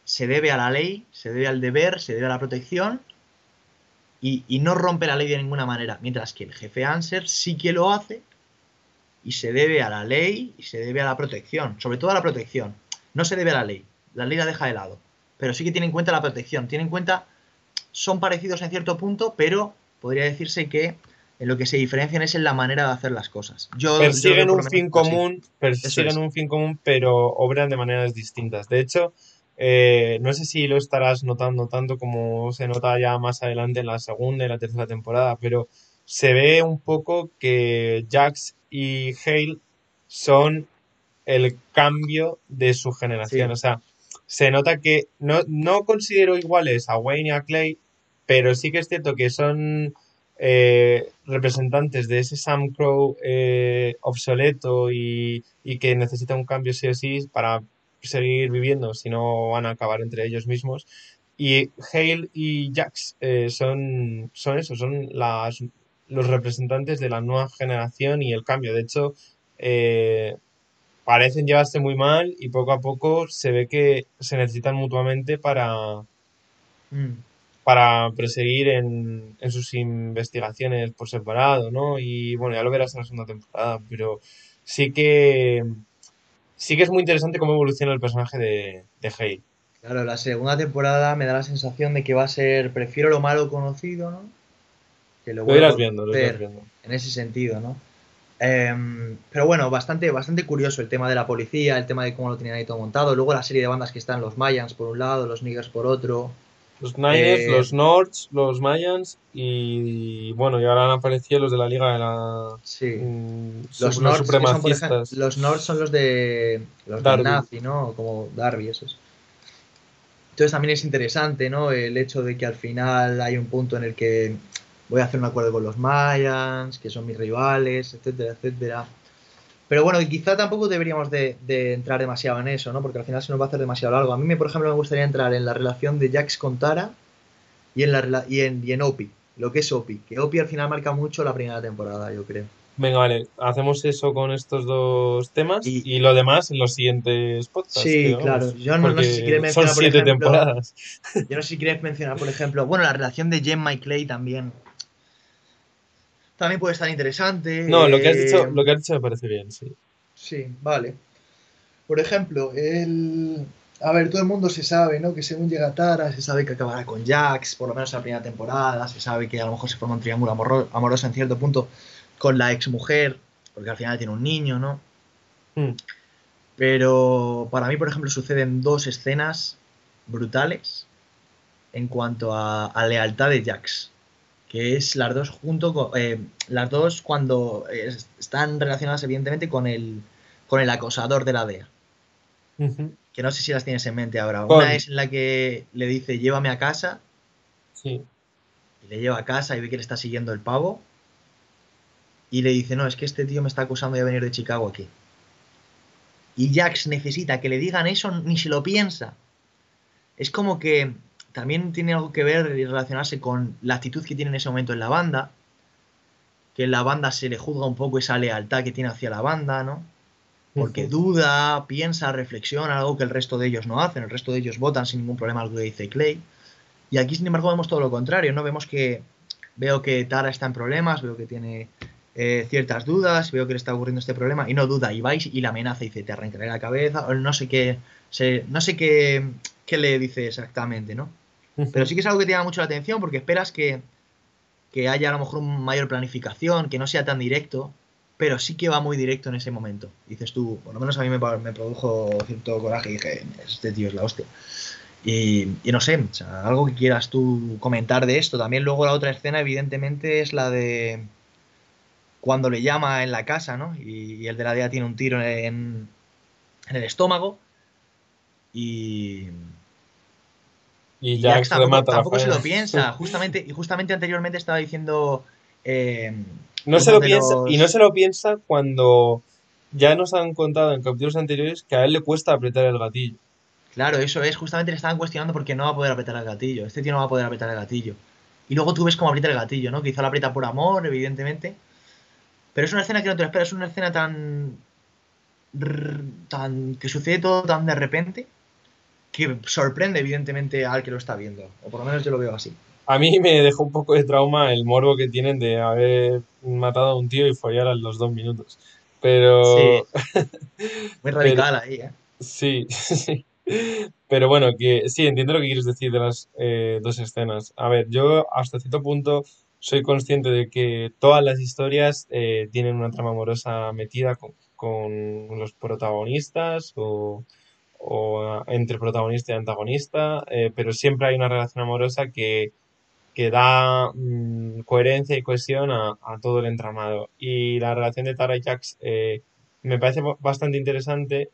Se debe a la ley, se debe al deber, se debe a la protección y, y no rompe la ley de ninguna manera. Mientras que el jefe Anser sí que lo hace y se debe a la ley y se debe a la protección. Sobre todo a la protección. No se debe a la ley. La ley la deja de lado. Pero sí que tiene en cuenta la protección. Tiene en cuenta. Son parecidos en cierto punto, pero podría decirse que en lo que se diferencian es en la manera de hacer las cosas. Yo, Persiguen un fin común, persiguen es. un fin común, pero obran de maneras distintas. De hecho, eh, no sé si lo estarás notando tanto como se nota ya más adelante en la segunda y la tercera temporada, pero se ve un poco que Jax y Hale son el cambio de su generación. Sí. O sea, se nota que no, no considero iguales a Wayne y a Clay, pero sí que es cierto que son eh, representantes de ese Sam Crow eh, obsoleto y, y que necesita un cambio sí o sí para seguir viviendo, si no van a acabar entre ellos mismos. Y Hale y Jax eh, son, son eso, son las, los representantes de la nueva generación y el cambio. De hecho, eh, parecen llevarse muy mal y poco a poco se ve que se necesitan mutuamente para, Mm. para proseguir en, en sus investigaciones por separado, ¿no? Y bueno, ya lo verás en la segunda temporada, pero sí que sí que es muy interesante cómo evoluciona el personaje de, de Hale. Claro, la segunda temporada me da la sensación de que va a ser prefiero lo malo conocido, ¿no? Que lo Lo irás viendo, lo irás viendo. en ese sentido, ¿no? Em, pero bueno, bastante, bastante curioso el tema de la policía, el tema de cómo lo tenían ahí todo montado. Luego la serie de bandas que están los Mayans por un lado, los Niggers por otro. Los Niners, Eh, los Nords, los Mayans y, bueno, y ahora han aparecido los de la Liga de la... Sí. mm, Los Nords, son, los Nords son los de los Darby. del nazi, ¿no? Como Darby, esos. Entonces también es interesante, ¿no? El hecho de que al final hay un punto en el que voy a hacer un acuerdo con los Mayans, que son mis rivales, etcétera, etcétera. Pero bueno, quizá tampoco deberíamos de, de entrar demasiado en eso, ¿no? Porque al final se nos va a hacer demasiado largo. A mí, me, por ejemplo, me gustaría entrar en la relación de Jax con Tara y en, la, y en, y en Opie, lo que es Opie. Que Opie al final marca mucho la primera temporada, yo creo. Venga, vale, hacemos eso con estos dos temas Y y lo demás en los siguientes podcasts sí, claro, yo no, no sé si quieres son mencionar, por siete ejemplo, temporadas. yo no sé si quieres mencionar, por ejemplo, bueno, la relación de Gemma y Clay también, también puede estar No, lo que has interesante. dicho, eh, lo que has dicho me parece bien, sí. sí, vale. Por ejemplo, el... A ver, todo el mundo se sabe, ¿no? Que según llega Tara, se sabe que acabará con Jax, por lo menos en la primera temporada, se sabe que a lo mejor se forma un triángulo amoroso en cierto punto con la exmujer, porque al final tiene un niño, ¿no? Mm, Pero para mí, por ejemplo, suceden dos escenas brutales en cuanto a, a lealtad de Jax, que es las dos junto con, eh, las dos cuando eh, están relacionadas evidentemente con el, con el acosador de la DEA. Que no sé si las tienes en mente ahora. Una es en la que le dice llévame a casa sí, y le lleva a casa y ve que le está siguiendo el pavo y le dice no, es que este tío me está acusando de venir de Chicago aquí. Y Jax necesita que le digan eso, ni se lo piensa. Es como que también tiene algo que ver y relacionarse con la actitud que tiene en ese momento en la banda, que en la banda se le juzga un poco esa lealtad que tiene hacia la banda, ¿no? Porque duda, piensa, reflexiona, algo que el resto de ellos no hacen, el resto de ellos votan sin ningún problema algo que dice Clay. Y aquí, sin embargo, vemos todo lo contrario, ¿no? Vemos que veo que Tara está en problemas, veo que tiene eh, ciertas dudas, veo que le está ocurriendo este problema y no duda, y vais y la amenaza y dice, te arrancaré la cabeza, o no sé qué, se- no sé qué, qué le dice exactamente, ¿no? Pero sí que es algo que te llama mucho la atención porque esperas que, que haya a lo mejor una mayor planificación, que no sea tan directo, pero sí que va muy directo en ese momento. Dices tú, por lo menos a mí me, me produjo cierto coraje y dije, este tío es la hostia. Y, y no sé, o sea, algo que quieras tú comentar de esto. También luego la otra escena, evidentemente, es la de cuando le llama en la casa, ¿no? Y, y el de la DEA tiene un tiro en, en el estómago y, Y Jax Jax tampoco, tampoco se lo piensa. Justamente, y justamente anteriormente estaba diciendo eh, No se lo piensa, y no se lo piensa cuando ya nos han contado en capítulos anteriores que a él le cuesta apretar el gatillo. Claro, eso es. Justamente le estaban cuestionando porque no va a poder apretar el gatillo. Este tío no va a poder apretar el gatillo. Y luego tú ves cómo aprieta el gatillo, ¿no? Quizá lo aprieta por amor, evidentemente. Pero es una escena que no te lo esperas. Es una escena tan... tan que sucede todo tan de repente que sorprende, evidentemente, al que lo está viendo. O por lo menos yo lo veo así. A mí me dejó un poco de trauma el morbo que tienen de haber matado a un tío y follar a los dos minutos. Sí, Pero, [laughs] muy pero radical ahí, ¿eh? sí, [laughs] sí. Pero bueno, que sí, entiendo lo que quieres decir de las eh, dos escenas. A ver, yo hasta cierto punto soy consciente de que todas las historias eh, tienen una trama amorosa metida con, con los protagonistas o, o entre protagonista y antagonista, eh, pero siempre hay una relación amorosa que que da mm, coherencia y cohesión a, todo el entramado. Y la relación de Tara y Jax eh, me parece ba- bastante interesante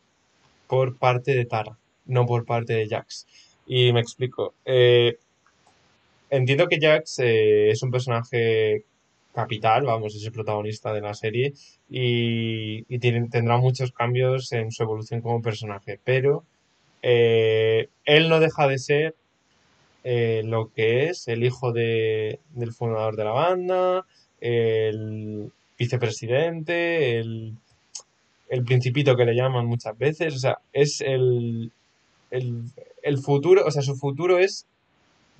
por parte de Tara, no por parte de Jax. Y me explico. Eh, entiendo que Jax es un personaje capital, vamos, es el protagonista de la serie y, tendrá muchos cambios en su evolución como personaje, pero eh, él no deja de ser eh, lo que es el hijo de, del fundador de la banda, el vicepresidente, el, principito que le llaman muchas veces, o sea, es el, el futuro, o sea, su futuro es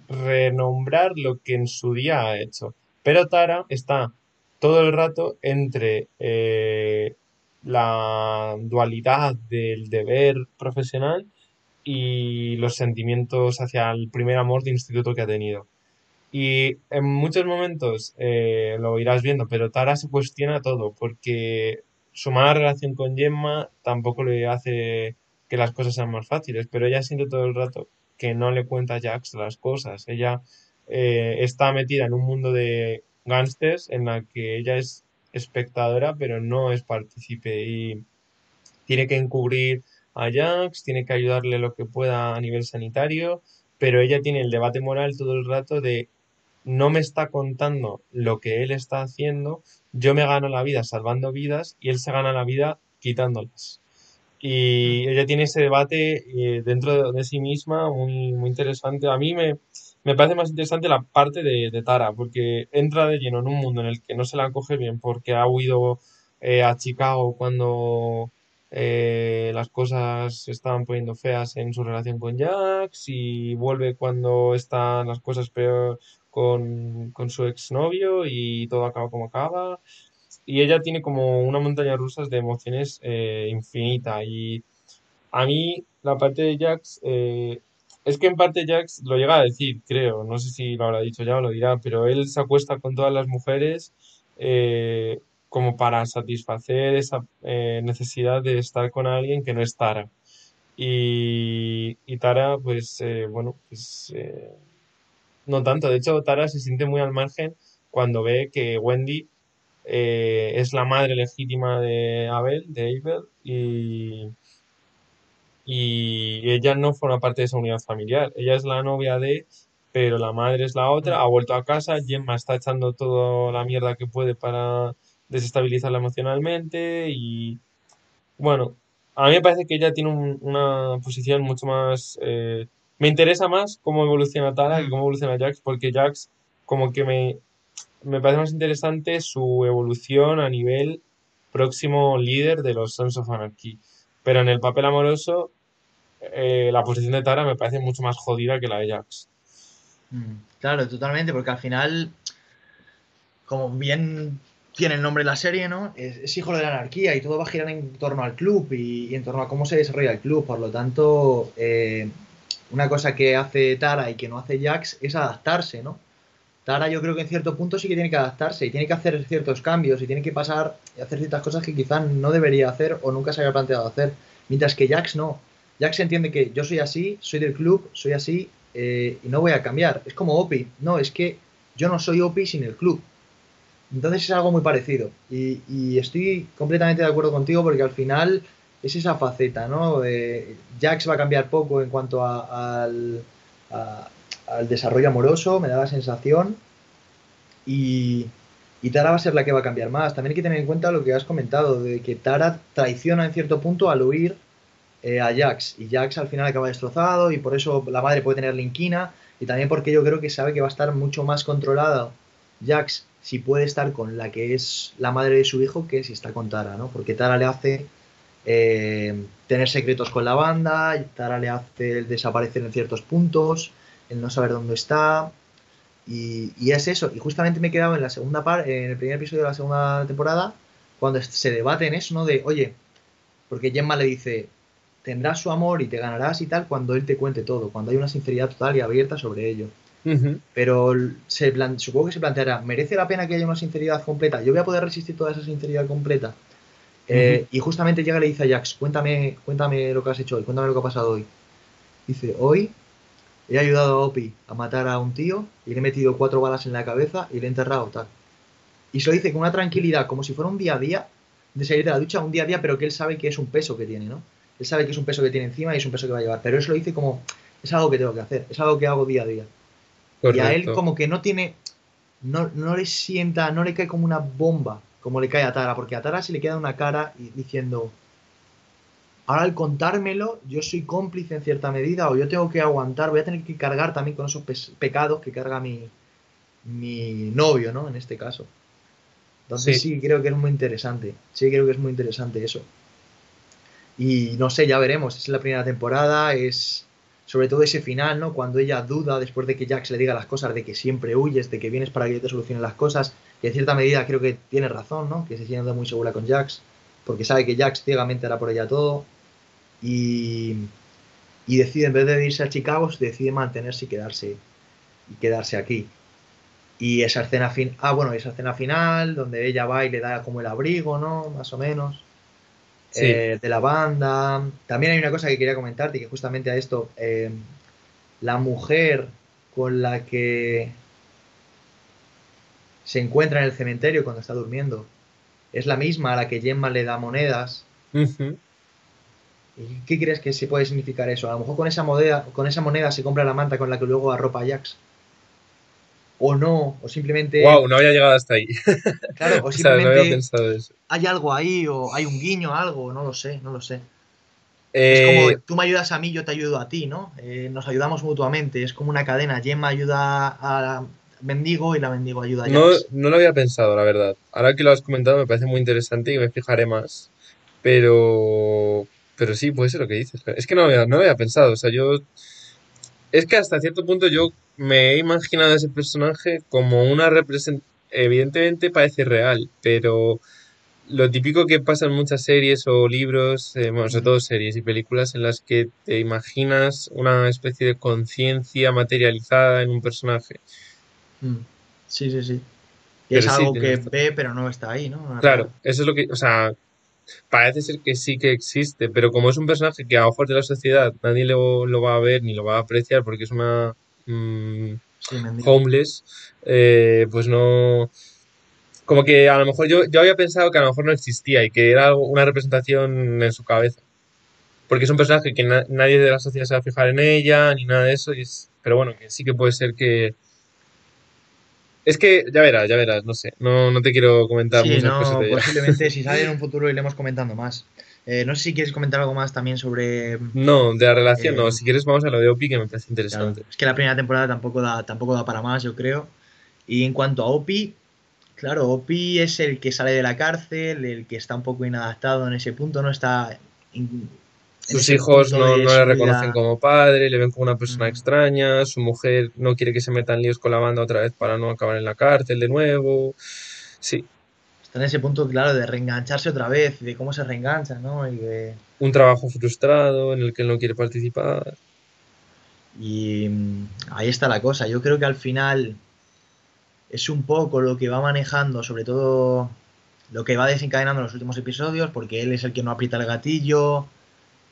renombrar lo que en su día ha hecho. Pero Tara está todo el rato entre eh, la dualidad del deber profesional y los sentimientos hacia el primer amor de instituto que ha tenido. Y en muchos momentos eh, lo irás viendo, pero Tara se cuestiona todo, porque su mala relación con Gemma tampoco le hace que las cosas sean más fáciles, pero ella siente todo el rato que no le cuenta a Jax las cosas. Ella eh, está metida en un mundo de gángsters en la que ella es espectadora, pero no es partícipe. Y tiene que encubrir a Jax, tiene que ayudarle lo que pueda a nivel sanitario, pero ella tiene el debate moral todo el rato de no me está contando lo que él está haciendo, yo me gano la vida salvando vidas y él se gana la vida quitándolas. Y ella tiene ese debate eh, dentro de, de sí misma muy, muy interesante. A mí me, me parece más interesante la parte de, Tara, porque entra de lleno en un mundo en el que no se la coge bien porque ha huido eh, a Chicago cuando eh, las cosas se estaban poniendo feas en su relación con Jax y vuelve cuando están las cosas peor con, con su exnovio y todo acaba como acaba. Y ella tiene como una montaña rusa de emociones eh, infinita. Y a mí la parte de Jax, es que en parte Jax lo llega a decir, creo, no sé si lo habrá dicho ya o lo dirá, pero él se acuesta con todas las mujeres eh, como para satisfacer esa eh, necesidad de estar con alguien que no es Tara. Y, Tara, pues, eh, bueno, pues eh, no tanto. De hecho, Tara se siente muy al margen cuando ve que Wendy es la madre legítima de Abel, de Abel, y, y ella no forma parte de esa unidad familiar. Ella es la novia de, pero la madre es la otra, ha vuelto a casa, Gemma está echando toda la mierda que puede para desestabilizarla emocionalmente y bueno, a mí me parece que ella tiene una posición mucho más... Eh, me interesa más cómo evoluciona Tara y mm. cómo evoluciona Jax, porque Jax como que me, me parece más interesante su evolución a nivel próximo líder de los Sons of Anarchy. Pero en el papel amoroso, eh, la posición de Tara me parece mucho más jodida que la de Jax. Mm, claro, totalmente, porque al final, como bien tiene el nombre de la serie, ¿no? Es, hijo de la anarquía y todo va a girar en torno al club y, en torno a cómo se desarrolla el club. Por lo tanto, eh, una cosa que hace Tara y que no hace Jax es adaptarse, ¿no? Tara yo creo que en cierto punto sí que tiene que adaptarse y tiene que hacer ciertos cambios y tiene que pasar y hacer ciertas cosas que quizás no debería hacer o nunca se había planteado hacer. Mientras que Jax no. Jax entiende que yo soy así, soy del club, soy así eh, y no voy a cambiar. Es como Opi. No, es que yo no soy Opi sin el club. Entonces es algo muy parecido. Y, estoy completamente de acuerdo contigo porque al final es esa faceta, ¿no? Jax va a cambiar poco en cuanto al, desarrollo amoroso, me da la sensación. Y Tara va a ser la que va a cambiar más. También hay que tener en cuenta lo que has comentado, de que Tara traiciona en cierto punto al huir eh, a Jax. Y Jax al final acaba destrozado y por eso la madre puede tener linquina. Y también porque yo creo que sabe que va a estar mucho más controlada Jax si puede estar con la que es la madre de su hijo que si está con Tara, ¿no? Porque Tara le hace eh, tener secretos con la banda, Tara le hace desaparecer en ciertos puntos, el no saber dónde está. Y, es eso. Y justamente me he quedado en la segunda parte, en el primer episodio de la segunda temporada, cuando se debate en eso, ¿no? De, oye, porque Gemma le dice, tendrás su amor y te ganarás y tal cuando él te cuente todo, cuando hay una sinceridad total y abierta sobre ello. Pero se supongo que se planteará, ¿merece la pena que haya una sinceridad completa? ¿Yo voy a poder resistir toda esa sinceridad completa? Eh, y justamente llega y le dice a Jax, cuéntame, cuéntame lo que has hecho hoy, cuéntame lo que ha pasado hoy. Dice, hoy he ayudado a Opi a matar a un tío y le he metido cuatro balas en la cabeza y le he enterrado tal. Y se lo dice con una tranquilidad, como si fuera un día a día, de salir de la ducha un día a día, pero que él sabe que es un peso que tiene, ¿no? Él sabe que es un peso que tiene encima y es un peso que va a llevar, pero eso lo dice como, es algo que tengo que hacer, es algo que hago día a día. Y a él como que no tiene, no, no le sienta, no le cae como una bomba, como le cae a Tara, porque a Tara se le queda una cara diciendo, ahora al contármelo, yo soy cómplice en cierta medida, o yo tengo que aguantar, voy a tener que cargar también con esos pecados que carga mi, mi novio, ¿no? En este caso. Entonces sí. creo que es muy interesante, sí creo que es muy interesante eso. Y no sé, ya veremos, es la primera temporada, es sobre todo ese final, ¿no? Cuando ella duda después de que Jax le diga las cosas, de que siempre huyes, de que vienes para que yo te solucione las cosas, y en cierta medida creo que tiene razón, ¿no? Que se siente muy segura con Jax, porque sabe que Jax ciegamente hará por ella todo, y, y decide, en vez de irse a Chicago, decide mantenerse y quedarse, y quedarse aquí. Y esa escena fin ah, bueno, esa escena final, donde ella va y le da como el abrigo, ¿no? Más o menos. Eh, de la banda. También hay una cosa que quería comentarte, que justamente a esto, eh, la mujer con la que se encuentra en el cementerio cuando está durmiendo, es la misma a la que Gemma le da monedas. ¿Y qué crees que se puede significar eso? A lo mejor con esa moneda, con esa moneda se compra la manta con la que luego arropa a Jax o no, o simplemente... Wow, no había llegado hasta ahí. [laughs] Claro, o [laughs] simplemente hay algo ahí, o hay un guiño, algo, no lo sé, no lo sé. Es como Eh, tú me ayudas a mí, yo te ayudo a ti, ¿no? Eh, nos ayudamos mutuamente, es como una cadena. Gemma ayuda a Mendigo y la Mendigo ayuda a no, Jax. no lo había pensado, la verdad. Ahora que lo has comentado me parece muy interesante y me fijaré más. Pero, pero sí, puede ser lo que dices. Es que no lo había, no lo había pensado. O sea, yo, es que hasta cierto punto yo me he imaginado a ese personaje como una representación. Evidentemente parece real, pero lo típico que pasa en muchas series o libros, eh, bueno, sobre todo series y películas en las que te imaginas una especie de conciencia materializada en un personaje. mm. Sí, sí, sí. Y es sí, algo que ve, pero no está ahí, ¿no? Claro, eso es lo que, o sea, parece ser que sí que existe, pero como es un personaje que a ojos de la sociedad nadie lo, lo va a ver ni lo va a apreciar porque es una mm, Sí, homeless, eh, pues no, como que a lo mejor yo, yo había pensado que a lo mejor no existía y que era una representación en su cabeza, porque es un personaje que na- nadie de la sociedad se va a fijar en ella ni nada de eso, y es- pero bueno, que sí que puede ser que... Es que ya verás, ya verás, no sé, no, no te quiero comentar Sí, muchas cosas no, de ella. posiblemente si sale en un [laughs] futuro iremos comentando más. Eh, no sé si quieres comentar algo más también sobre... No, de la relación eh, no. Si quieres vamos a lo de Opi que me parece claro, interesante. es que la primera temporada tampoco da, tampoco da para más, yo creo. Y en cuanto a Opi, claro, Opi es el que sale de la cárcel, el que está un poco inadaptado en ese punto, no está in- Sus hijos no, no le reconocen vida. como padre, le ven como una persona mm, extraña, su mujer no quiere que se metan líos con la banda otra vez para no acabar en la cárcel de nuevo. Sí, Está en ese punto, claro, de reengancharse otra vez, de cómo se reengancha, ¿no? Y, de- un trabajo frustrado en el que él no quiere participar. y, mm, ahí está la cosa. Yo creo que al final es un poco lo que va manejando, sobre todo lo que va desencadenando en los últimos episodios, porque él es el que no aprieta el gatillo.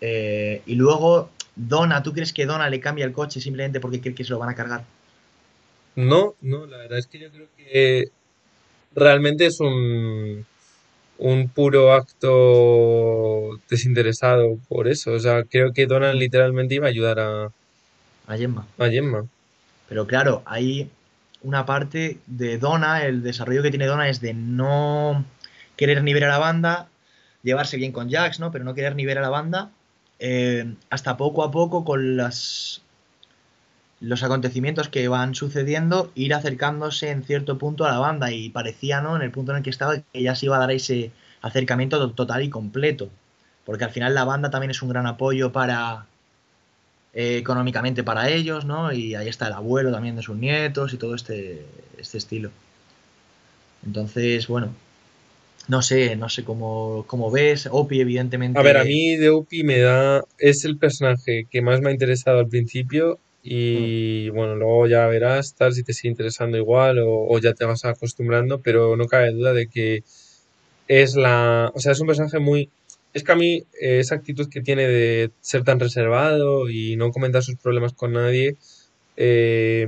Eh, y luego, Donna, ¿tú crees que Donna le cambia el coche simplemente porque cree que se lo van a cargar? No, no, la verdad es que yo creo que realmente es un, un puro acto desinteresado por eso. O sea, creo que Mm, literalmente iba a ayudar a, A Gemma. a Gemma. Pero claro, hay una parte de Donna, el desarrollo que tiene Donna es de no querer ni ver a la banda, llevarse bien con Jax, ¿no? Pero no querer ni ver a la banda, eh, hasta poco a poco con las, los acontecimientos que van sucediendo, ir acercándose en cierto punto a la banda y parecía, ¿no? En el punto en el que estaba, que ya se iba a dar ese acercamiento to- total y completo. Porque al final la banda también es un gran apoyo para, eh, económicamente para ellos, ¿no? Y ahí está el abuelo también de sus nietos y todo este, este estilo. Entonces, bueno, no sé, no sé cómo, cómo ves. Opi, A ver, a evidentemente. mí de Upi me da, es el personaje que más me ha interesado al principio mm, y bueno, luego ya verás tal si te sigue interesando igual o, o ya te vas acostumbrando, pero no cabe duda de que es la, o sea, es un personaje muy, es que a mí eh, esa actitud que tiene de ser tan reservado y no comentar sus problemas con nadie, eh,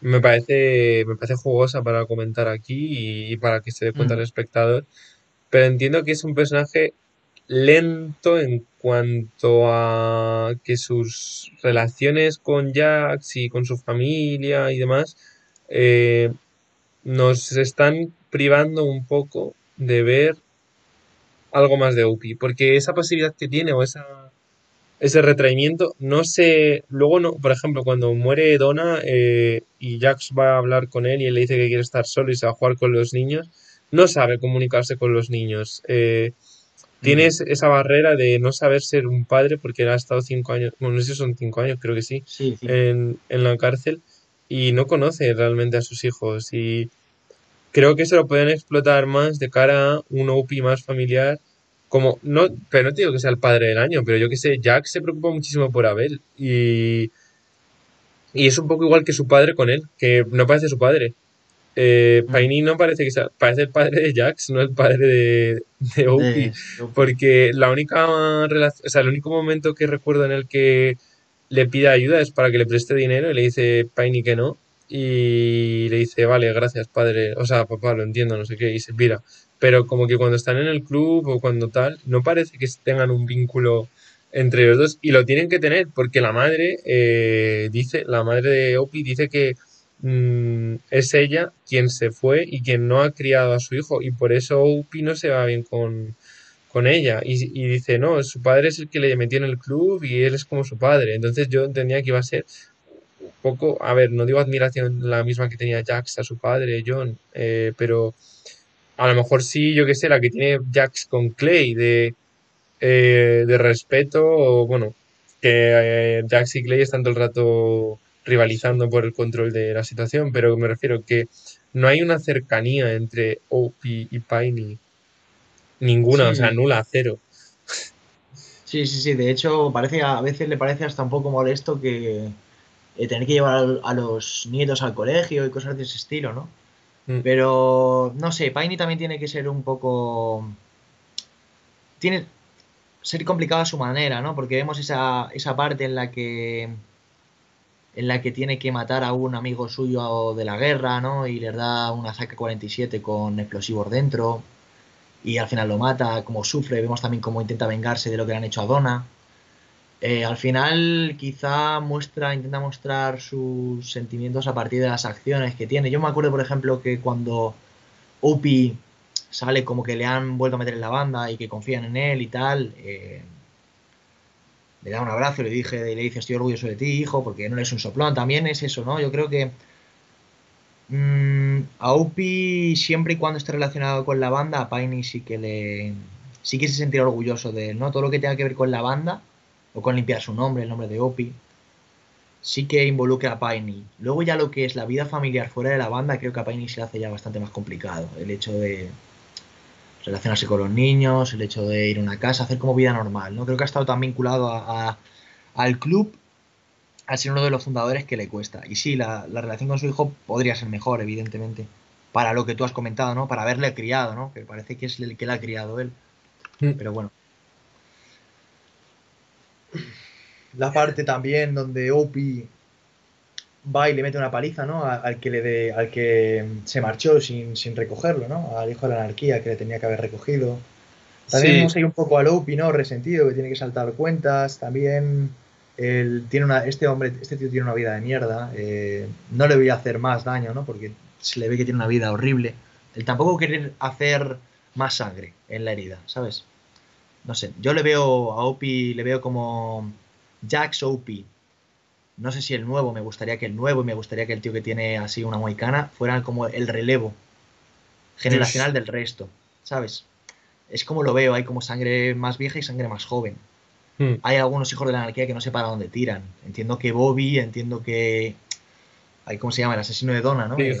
me parece, me parece jugosa para comentar aquí y, y para que se dé cuenta el mm, espectador, pero entiendo que es un personaje lento en cuanto a que sus relaciones con Jax y con su familia y demás eh, nos están privando un poco de ver algo más de Upi, porque esa pasividad que tiene o esa, ese retraimiento, no sé, luego no, por ejemplo, cuando muere Donna eh, y Jax va a hablar con él y él le dice que quiere estar solo y se va a jugar con los niños, no sabe comunicarse con los niños. eh, mm. Tienes esa barrera de no saber ser un padre porque él ha estado cinco años, bueno, no sé si son cinco años, creo que sí, en, en la cárcel y no conoce realmente a sus hijos. Y creo que se lo pueden explotar más de cara a un OP más familiar. Como, no, pero no te digo que sea el padre del año, pero yo que sé, Jack se preocupa muchísimo por Abel y, y es un poco igual que su padre con él, que no parece su padre. Eh, Mm. Paini no parece que sea, parece el padre de Jax, no el padre de, de Opie, porque la única o sea, el único momento que recuerdo en el que le pide ayuda es para que le preste dinero y le dice Paini que no, y le dice, vale, gracias, padre, o sea, papá, lo entiendo, no sé qué, y se pira. Pero como que cuando están en el club o cuando tal, no parece que tengan un vínculo entre los dos, y lo tienen que tener, porque la madre eh, dice, la madre de Opie dice que mm, es ella quien se fue y quien no ha criado a su hijo y por eso Upi no se va bien con, con ella y, y dice, no, su padre es el que le metió en el club y él es como su padre. Entonces yo entendía que iba a ser un poco, a ver, no digo admiración la misma que tenía Jax a su padre, John, eh, pero a lo mejor sí, yo qué sé, la que tiene Jax con Clay de, eh, de respeto, o bueno, que eh, Jax y Clay están todo el rato rivalizando por el control de la situación, pero me refiero que no hay una cercanía entre Opie y Piney. Ninguna, o sea, nula, cero. sí, sí, sí. De hecho, parece, a veces le parece hasta un poco molesto que eh, tener que llevar al- a, los nietos al colegio y cosas de ese estilo, ¿no? Mm, Pero, no sé, Piney también tiene que ser un poco... Tiene ser complicado a su manera, ¿no? Porque vemos esa, esa parte en la que en la que tiene que matar a un amigo suyo de la guerra, ¿no? Y le da una AK-47 con explosivos dentro y al final lo mata, como sufre, vemos también cómo intenta vengarse de lo que le han hecho a Donna. Eh, al final quizá muestra, intenta mostrar sus sentimientos a partir de las acciones que tiene. Yo me acuerdo, por ejemplo, que cuando Upi sale como que le han vuelto a meter en la banda y que confían en él y tal, eh, le da un abrazo y le, dije, le dice estoy orgulloso de ti, hijo, porque no eres un soplón. También es eso, ¿no? Yo creo que mm, a Upi, siempre y cuando esté relacionado con la banda, a Piney sí que le... Sí que se sentirá orgulloso de él, ¿no? Todo lo que tenga que ver con la banda, o con limpiar su nombre, el nombre de Upi, sí que involucra a Piney. Luego ya lo que es la vida familiar fuera de la banda, creo que a Piney se le hace ya bastante más complicado. El hecho de relacionarse con los niños, el hecho de ir a una casa, hacer como vida normal, ¿no? Creo que ha estado tan vinculado a, a- al club al ser uno de los fundadores que le cuesta. Y sí, la, la relación con su hijo podría ser mejor, evidentemente, para lo que tú has comentado, ¿no? Para haberle criado, ¿no? Que parece que es el que le ha criado él. mm. Pero bueno. La parte también donde Opie va y le mete una paliza, ¿no? A- Al que le de- al que se marchó sin, sin recogerlo, ¿no? Al hijo de la anarquía que le tenía que haber recogido. También Sí, vemos ahí un poco al Opie, ¿no? Resentido, que tiene que saltar cuentas. También él tiene una, este hombre, este tío tiene una vida de mierda. eh, no le voy a hacer más daño, ¿no? Porque se le ve que tiene una vida horrible. Él tampoco quiere hacer más sangre en la herida, ¿sabes? No sé, yo le veo a Opie, le veo como Jax Opie. No sé si el nuevo, me gustaría que el nuevo y me gustaría que el tío que tiene así una moicana fuera como el relevo generacional del resto, ¿sabes? Es como lo veo, hay como sangre más vieja y sangre más joven. Mm, Hay algunos hijos de la anarquía que no sé para dónde tiran. Entiendo que Bobby, entiendo que... Hay, ¿Cómo se llama? El asesino de Donna, ¿no? Tig.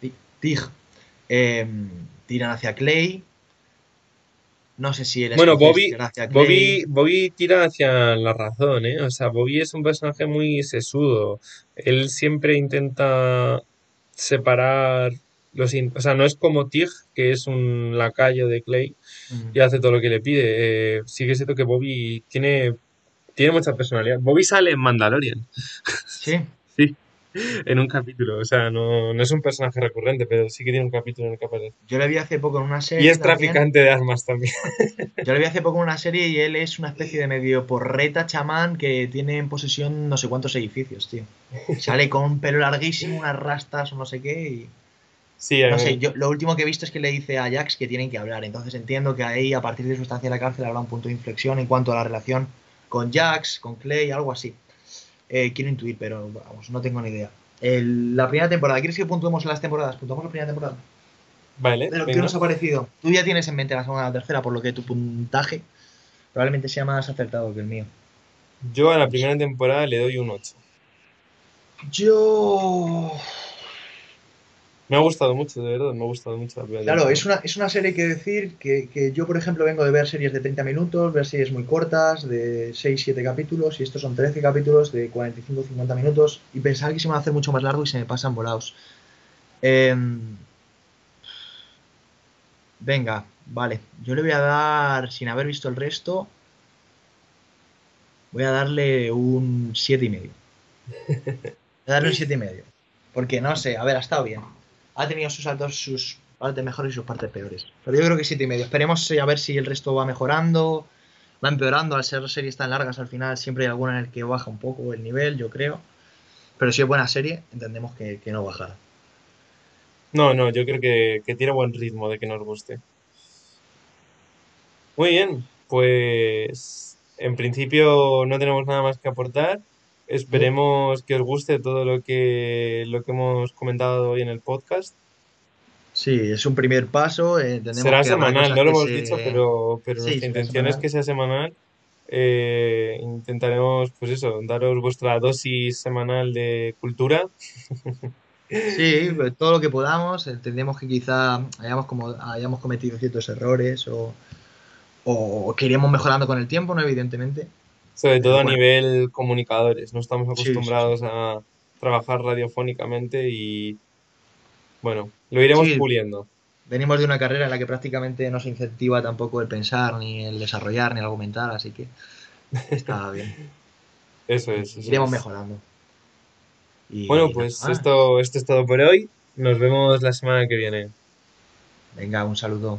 Ti- Tig. Eh, tiran hacia Clay. No sé si el Bueno, escocés Bobby, Bobby. Bobby tira hacia la razón, ¿eh? O sea, Bobby es un personaje muy sesudo. Él siempre intenta separar los... in- O sea, no es como Tig, que es un lacayo de Clay Mm, y hace todo lo que le pide. Eh, sí que es cierto que Bobby tiene, tiene mucha personalidad. Bobby sale en Mandalorian, sí, en un capítulo. O sea, no, no es un personaje recurrente, pero sí que tiene un capítulo en el que aparece. yo le vi hace poco en una Y serie es también. traficante de armas también. [laughs] Yo le vi hace poco en una serie y él es una especie de medio porreta chamán que tiene en posesión no sé cuántos edificios, tío. Sale con un pelo larguísimo, unas rastas o no sé qué y... Sí, No sé, eh, yo lo último que he visto es que le dice a Jax que tienen que hablar, entonces entiendo que ahí a partir de su estancia en la cárcel habrá un punto de inflexión en cuanto a la relación con Jax, con Clay, algo así. Eh, quiero intuir, pero vamos, no tengo ni idea. El- la primera temporada, ¿quieres que puntuemos las temporadas? Puntuamos la primera temporada. vale, De lo que nos ha parecido. Tú ya tienes en mente la segunda y la tercera, por lo que tu puntaje probablemente sea más acertado que el mío. Yo a la primera temporada le doy un 8. Yo... Me ha gustado mucho, de verdad, me ha gustado mucho Claro, es una, es una serie que decir que, que yo, por ejemplo, vengo de ver series de 30 minutos, ver series muy cortas, de 6, 7 capítulos, y estos son 13 capítulos de 45, 50 minutos, y pensar que se me va a hacer mucho más largo y se me pasan volados. Em, venga, vale. Yo le voy a dar, sin haber visto el resto, voy a darle un 7 y medio. Voy a darle un 7 y medio. Porque no sé, a ver, ha estado bien. Ha tenido sus altos, sus partes mejores y sus partes peores. Pero yo creo que 7 y medio. Esperemos eh, a ver si el resto va mejorando, va empeorando. Al ser series tan largas, al final siempre hay alguna en el que baja un poco el nivel, yo creo. Pero si es buena serie, entendemos que, no bajará. No, no, yo creo que tiene buen ritmo de que nos guste. Muy bien, pues en principio no tenemos nada más que aportar. Esperemos que os guste todo lo que, lo que hemos comentado hoy en el podcast. Sí, es un primer paso. eh, Será que semanal, no lo hemos dicho, pero, pero Sí, nuestra intención es que sea semanal. Eh, intentaremos, pues eso, daros vuestra dosis semanal de cultura. Sí, pues, todo lo que podamos. Entendemos que quizá hayamos, como, hayamos cometido ciertos errores o, o que iremos mejorando con el tiempo, ¿no? Evidentemente. Sobre todo a nivel comunicadores. No estamos sí, sí, sí. acostumbrados a trabajar radiofónicamente y bueno, lo iremos puliendo. venimos de una carrera en la que prácticamente no se incentiva tampoco el pensar, ni el desarrollar, ni el argumentar, así que está [laughs] bien. Eso es, eso Iremos es. mejorando. Bueno, Y pues esto, esto es todo por hoy. Nos vemos la semana que viene. Venga, un saludo.